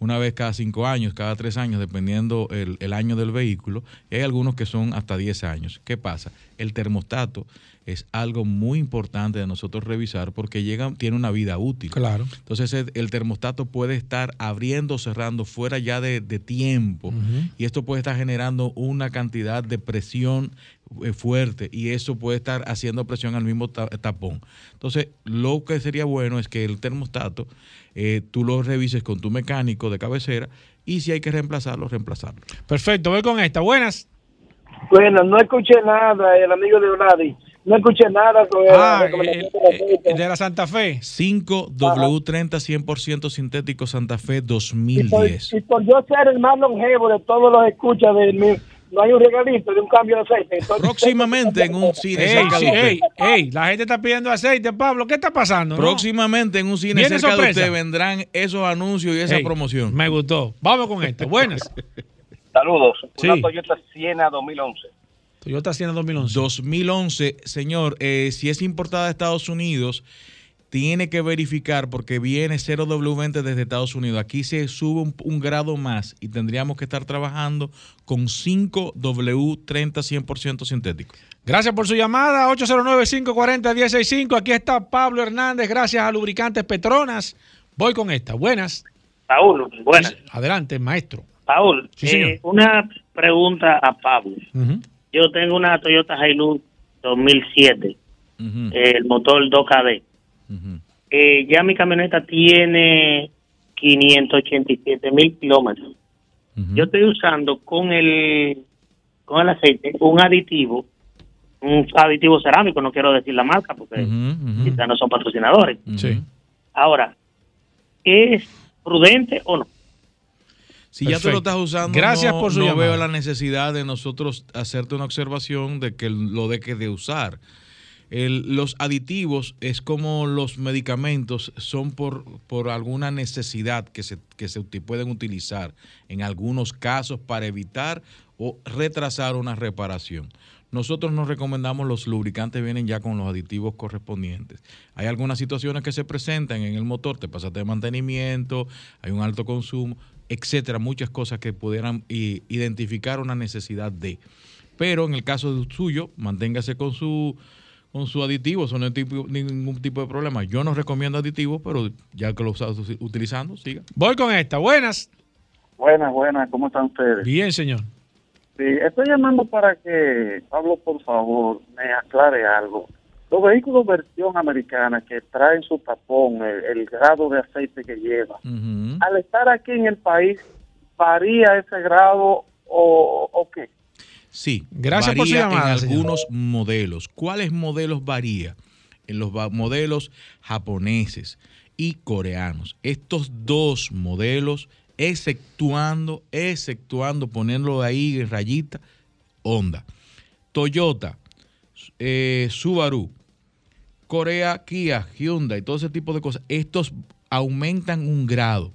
una vez cada cinco años, cada tres años, dependiendo el, el año del vehículo. Y hay algunos que son hasta 10 años. ¿Qué pasa? El termostato es algo muy importante de nosotros revisar porque llega, tiene una vida útil. Claro. Entonces el, el termostato puede estar abriendo o cerrando fuera ya de, de tiempo y esto puede estar generando una cantidad de presión eh, fuerte y eso puede estar haciendo presión al mismo ta- tapón. Entonces lo que sería bueno es que el termostato eh, tú lo revises con tu mecánico de cabecera y si hay que reemplazarlo, reemplazarlo. Perfecto, voy con esta. Buenas. Bueno, no escuché nada, el amigo de Vladi. No escuché nada sobre la Ah, recomendación el- de aceite. el de la Santa Fe. 5W30 100% sintético Santa Fe Y por, 2010. y por yo ser el más longevo de todos los escuchas de mi, no hay un regalito de un cambio de aceite. Entonces, Próximamente en un cine Ey, cerca sí, de usted. ey, ey, la gente está pidiendo aceite, Pablo. ¿Qué está pasando? no? Próximamente en un cine ¿Viene cerca de sorpresa? usted vendrán esos anuncios y esa Ey, promoción. Me gustó. Vamos con esta. Buenas. Saludos. Sí. Una Toyota Siena 2011. Toyota Siena 2011. 2011, señor, eh, si es importada de Estados Unidos, tiene que verificar porque viene 0W20 desde Estados Unidos. Aquí se sube un, un grado más y tendríamos que estar trabajando con 5W30 100% sintético. Gracias por su llamada. 809-540-165. Aquí está Pablo Hernández. Gracias a Lubricantes Petronas. Voy con esta. Buenas. Paul, buenas. Adelante, maestro. Paul, Sí, señor. eh, una pregunta a Pablo. Yo tengo una Toyota Hilux 2007, eh, el motor 2KD. Eh, ya mi camioneta tiene 587 mil kilómetros. Yo estoy usando con el con el aceite un aditivo, un aditivo cerámico, no quiero decir la marca porque quizás no son patrocinadores. Sí. Ahora, ¿es prudente o no? Si ya tú lo Perfecto. estás usando, Gracias no, por su no llamada. veo la necesidad de nosotros hacerte una observación de que lo dejes de usar. Los aditivos es como los medicamentos son por, por alguna necesidad que se, que se pueden utilizar en algunos casos para evitar o retrasar una reparación. Nosotros nos recomendamos los lubricantes vienen ya con los aditivos correspondientes. Hay algunas situaciones que se presentan en el motor, te pasaste de mantenimiento, hay un alto consumo, etcétera, muchas cosas que pudieran identificar una necesidad de. Pero en el caso de suyo, manténgase con su con su aditivo, eso no hay tipo- ningún tipo de problema. Yo no recomiendo aditivos, pero ya que lo estás utilizando, siga. Voy con esta. Buenas. Buenas, buenas, ¿cómo están ustedes? Bien, señor. Sí, estoy llamando para que Pablo, por favor, me aclare algo. Los vehículos versión americana que traen su tapón, el, el grado de aceite que lleva, al estar aquí en el país, ¿varía ese grado o, o qué? Sí, Gracias por su varía llamada, en señor. algunos modelos. ¿Cuáles modelos varía? En los modelos japoneses y coreanos. Estos dos modelos, exceptuando, exceptuando, ponerlo ahí en rayita, Honda. Toyota, eh, Subaru, Corea, Kia, Hyundai, todo ese tipo de cosas, estos aumentan un grado.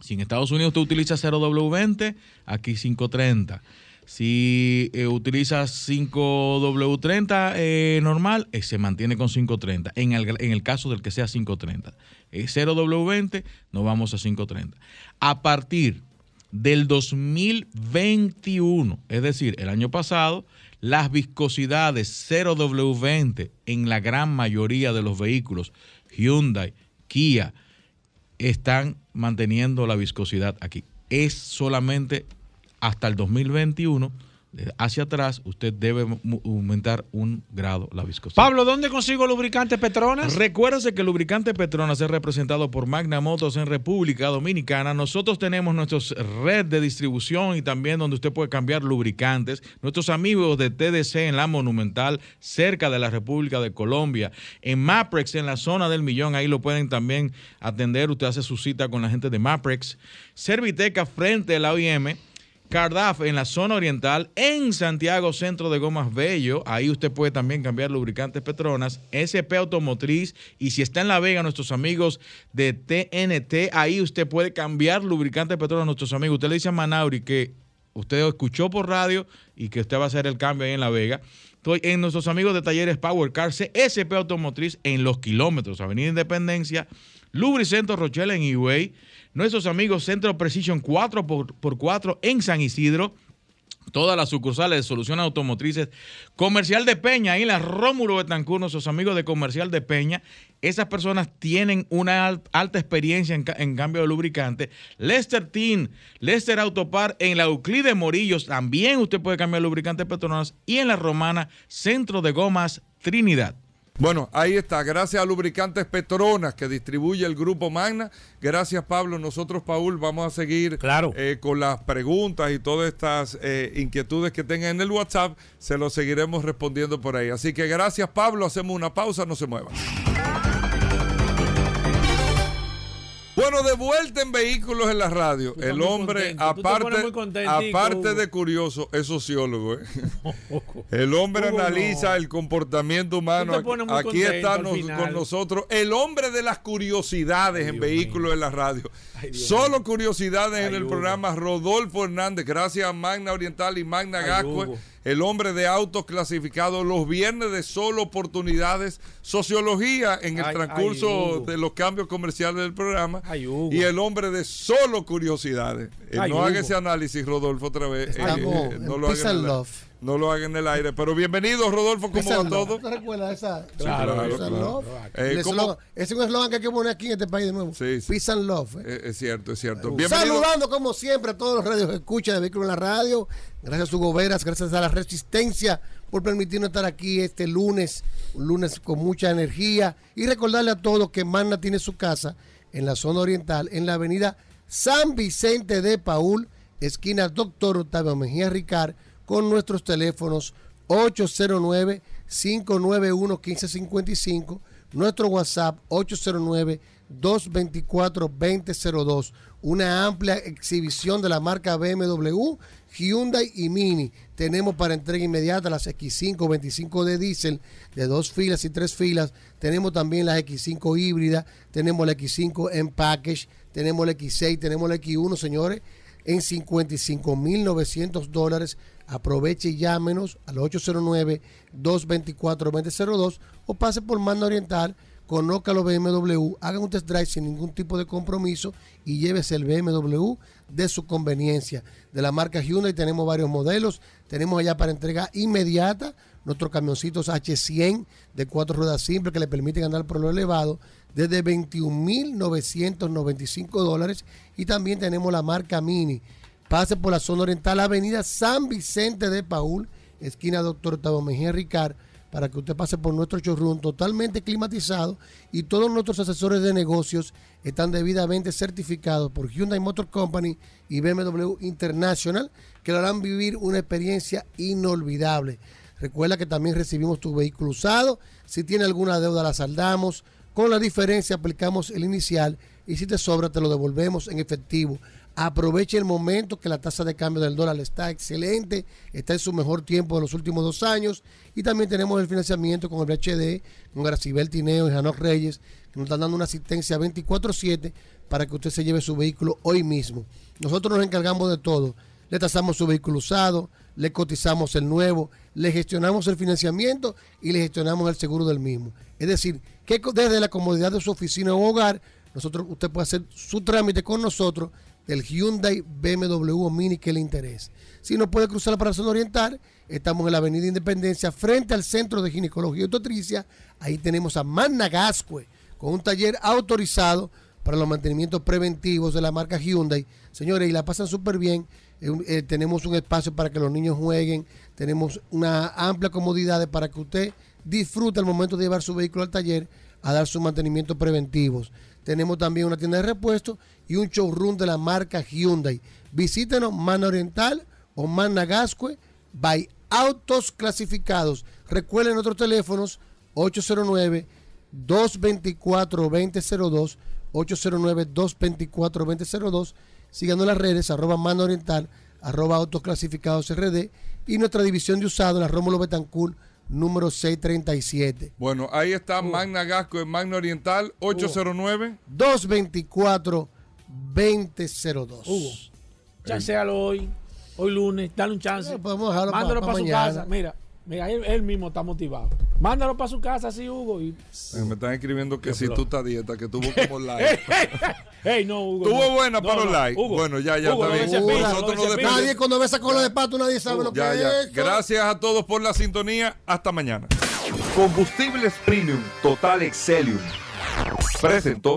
Si en Estados Unidos usted utiliza 0W20, aquí 530. Si eh, utiliza 5W30 eh, normal, eh, se mantiene con 530. En el, en el caso del que sea 530. Eh, 0W20, nos vamos a 530. A partir del 2021, es decir, el año pasado, las viscosidades 0W20 en la gran mayoría de los vehículos, Hyundai, Kia, están manteniendo la viscosidad aquí. Es solamente hasta el 2021, de hacia atrás, usted debe aumentar un grado la viscosidad. Pablo, ¿dónde consigo lubricante Petronas? Recuérdese que el lubricante Petronas es representado por Magna Motos en República Dominicana. Nosotros tenemos nuestra red de distribución y también donde usted puede cambiar lubricantes. Nuestros amigos de TDC en la Monumental, cerca de la República de Colombia. En Maprex, en la zona del Millón, ahí lo pueden también atender. Usted hace su cita con la gente de Maprex. Serviteca frente a la OIM. Cardaf en la zona oriental, en Santiago, centro de Gomas Bello. Ahí usted puede también cambiar lubricantes Petronas, SP Automotriz. Y si está en La Vega, nuestros amigos de TNT, ahí usted puede cambiar lubricantes Petronas, nuestros amigos. Usted le dice a Manauri que usted escuchó por radio y que usted va a hacer el cambio ahí en La Vega. Estoy en nuestros amigos de talleres Power Car, SP Automotriz en los kilómetros, Avenida Independencia, Lubricento Rochelle en Higüey, nuestros amigos Centro Precision 4x4 en San Isidro, todas las sucursales de Soluciones Automotrices, Comercial de Peña, ahí la Rómulo Betancourt, nuestros amigos de Comercial de Peña, esas personas tienen una al- alta experiencia en, ca- en cambio de lubricante. Lester Teen, Lester Autopar en la Euclide Morillos, también usted puede cambiar lubricante Petronas. Y en la Romana, Centro de Gomas Trinidad. Bueno, ahí está. Gracias a Lubricantes Petronas que distribuye el grupo Magna. Gracias, Pablo. Nosotros, Paul, vamos a seguir eh, con las preguntas y todas estas eh, inquietudes que tengan en el WhatsApp. Se los seguiremos respondiendo por ahí. Así que gracias, Pablo. Hacemos una pausa. No se muevan. Bueno, de vuelta en Vehículos en la Radio. El hombre, aparte, aparte de curioso, es sociólogo. ¿eh? El hombre Hugo, analiza no. el comportamiento humano. Aquí está nos- con nosotros el hombre de las curiosidades en Vehículos en la Radio. Solo curiosidades en el programa Rodolfo Hernández. Gracias a Magna Oriental y Magna. Hugo. El hombre de autos clasificados los viernes de solo oportunidades, sociología en el Ay, transcurso ay, de los cambios comerciales del programa. Ay, y el hombre de solo curiosidades. Eh, Ay, no haga ese análisis, Rodolfo, otra vez. Estamos Eh, no en lo haga no lo haga en el aire. Pero bienvenido, Rodolfo, ¿cómo va todo? ¿Te recuerdas esa? Claro, claro. love. Eh, El ¿cómo- eslogan- Ese es un eslogan que hay que poner aquí en este país de nuevo. Peace and love. eh. Eh, es cierto, es cierto. Bienvenido. Saludando como siempre a todos los radios que escuchan de Vehículos en la Radio. Gracias a Hugo Veras, gracias a la Resistencia por permitirnos estar aquí este lunes, un lunes con mucha energía. Y recordarle a todos que Magna tiene su casa en la zona oriental, en la avenida San Vicente de Paul, esquina Doctor Octavio Mejía Ricard, con nuestros teléfonos 809-591-1555, nuestro WhatsApp 224-2002. Una amplia exhibición de la marca BMW, Hyundai y Mini. Tenemos para entrega inmediata las X5 25 de diésel de dos filas y tres filas. Tenemos también las X5 híbridas. Tenemos la X5 en package. Tenemos la X6. Tenemos la X1, señores, en 55.900 dólares. Aproveche y llámenos al 809-224-2002 o pase por Manda Oriental conozca los BMW, hagan un test drive sin ningún tipo de compromiso y llévese el BMW de su conveniencia. De la marca Hyundai tenemos varios modelos, tenemos allá para entrega inmediata nuestros camioncitos H100 de cuatro ruedas simples que le permiten andar por lo elevado desde 21.995 dólares y también tenemos la marca Mini. Pase por la zona oriental, Avenida San Vicente de Paul, esquina Doctor Octavio Mejía Ricard, para que usted pase por nuestro showroom totalmente climatizado y todos nuestros asesores de negocios están debidamente certificados por Hyundai Motor Company y BMW International que le harán vivir una experiencia inolvidable. Recuerda que también recibimos tu vehículo usado. Si tiene alguna deuda la saldamos. Con la diferencia aplicamos el inicial y si te sobra te lo devolvemos en efectivo. Aproveche el momento que la tasa de cambio del dólar está excelente, está en su mejor tiempo de los últimos dos años. Y también tenemos el financiamiento con el BHD, con Gracibel Tineo y Janot Reyes, que nos están dando una asistencia 24-7 para que usted se lleve su vehículo hoy mismo. Nosotros nos encargamos de todo. Le tasamos su vehículo usado, le cotizamos el nuevo, le gestionamos el financiamiento y le gestionamos el seguro del mismo. Es decir, que desde la comodidad de su oficina o hogar, nosotros, usted puede hacer su trámite con nosotros del Hyundai BMW Mini que le interese. Si no puede cruzar para la zona oriental, estamos en la Avenida Independencia, frente al Centro de Ginecología y Obstetricia. Ahí tenemos a Magna Gascue, con un taller autorizado para los mantenimientos preventivos de la marca Hyundai. Señores, y la pasan súper bien. Eh, eh, tenemos un espacio para que los niños jueguen. Tenemos una amplia comodidad para que usted disfrute el momento de llevar su vehículo al taller a dar sus mantenimientos preventivos. Tenemos también una tienda de repuestos y un showroom de la marca Hyundai. Visítenos Mana Oriental o Managascue by Autos Clasificados. Recuerden nuestros teléfonos 809 224 2002 809 224 2002 Síganos en las redes arroba Mano Oriental, arroba Autos Clasificados RD y nuestra división de usado, la Rómulo Betancourt número 637. Bueno, ahí está Magna Gasco en Magna Oriental, 809 224 2002. Hugo, chancealo hoy, hoy lunes, dale un chance. podemos dejarlo Mándalo pa- para pa su mañana. casa. Mira, mira, él, él mismo está motivado. Mándalo para su casa, sí, Hugo. Y... Eh, Me están escribiendo que Qué si tú estás dieta, que tuvo como like. Ey, no, Hugo. Tuvo no. buena No, para los no, likes. Hugo. Bueno, ya, ya Hugo, está no bien. Nosotros. Nadie cuando ve esa cola de pato, nadie sabe lo que Ya, ya. es. Gracias a todos por la sintonía. Hasta mañana. Combustibles Premium Total Excelium. Presentó.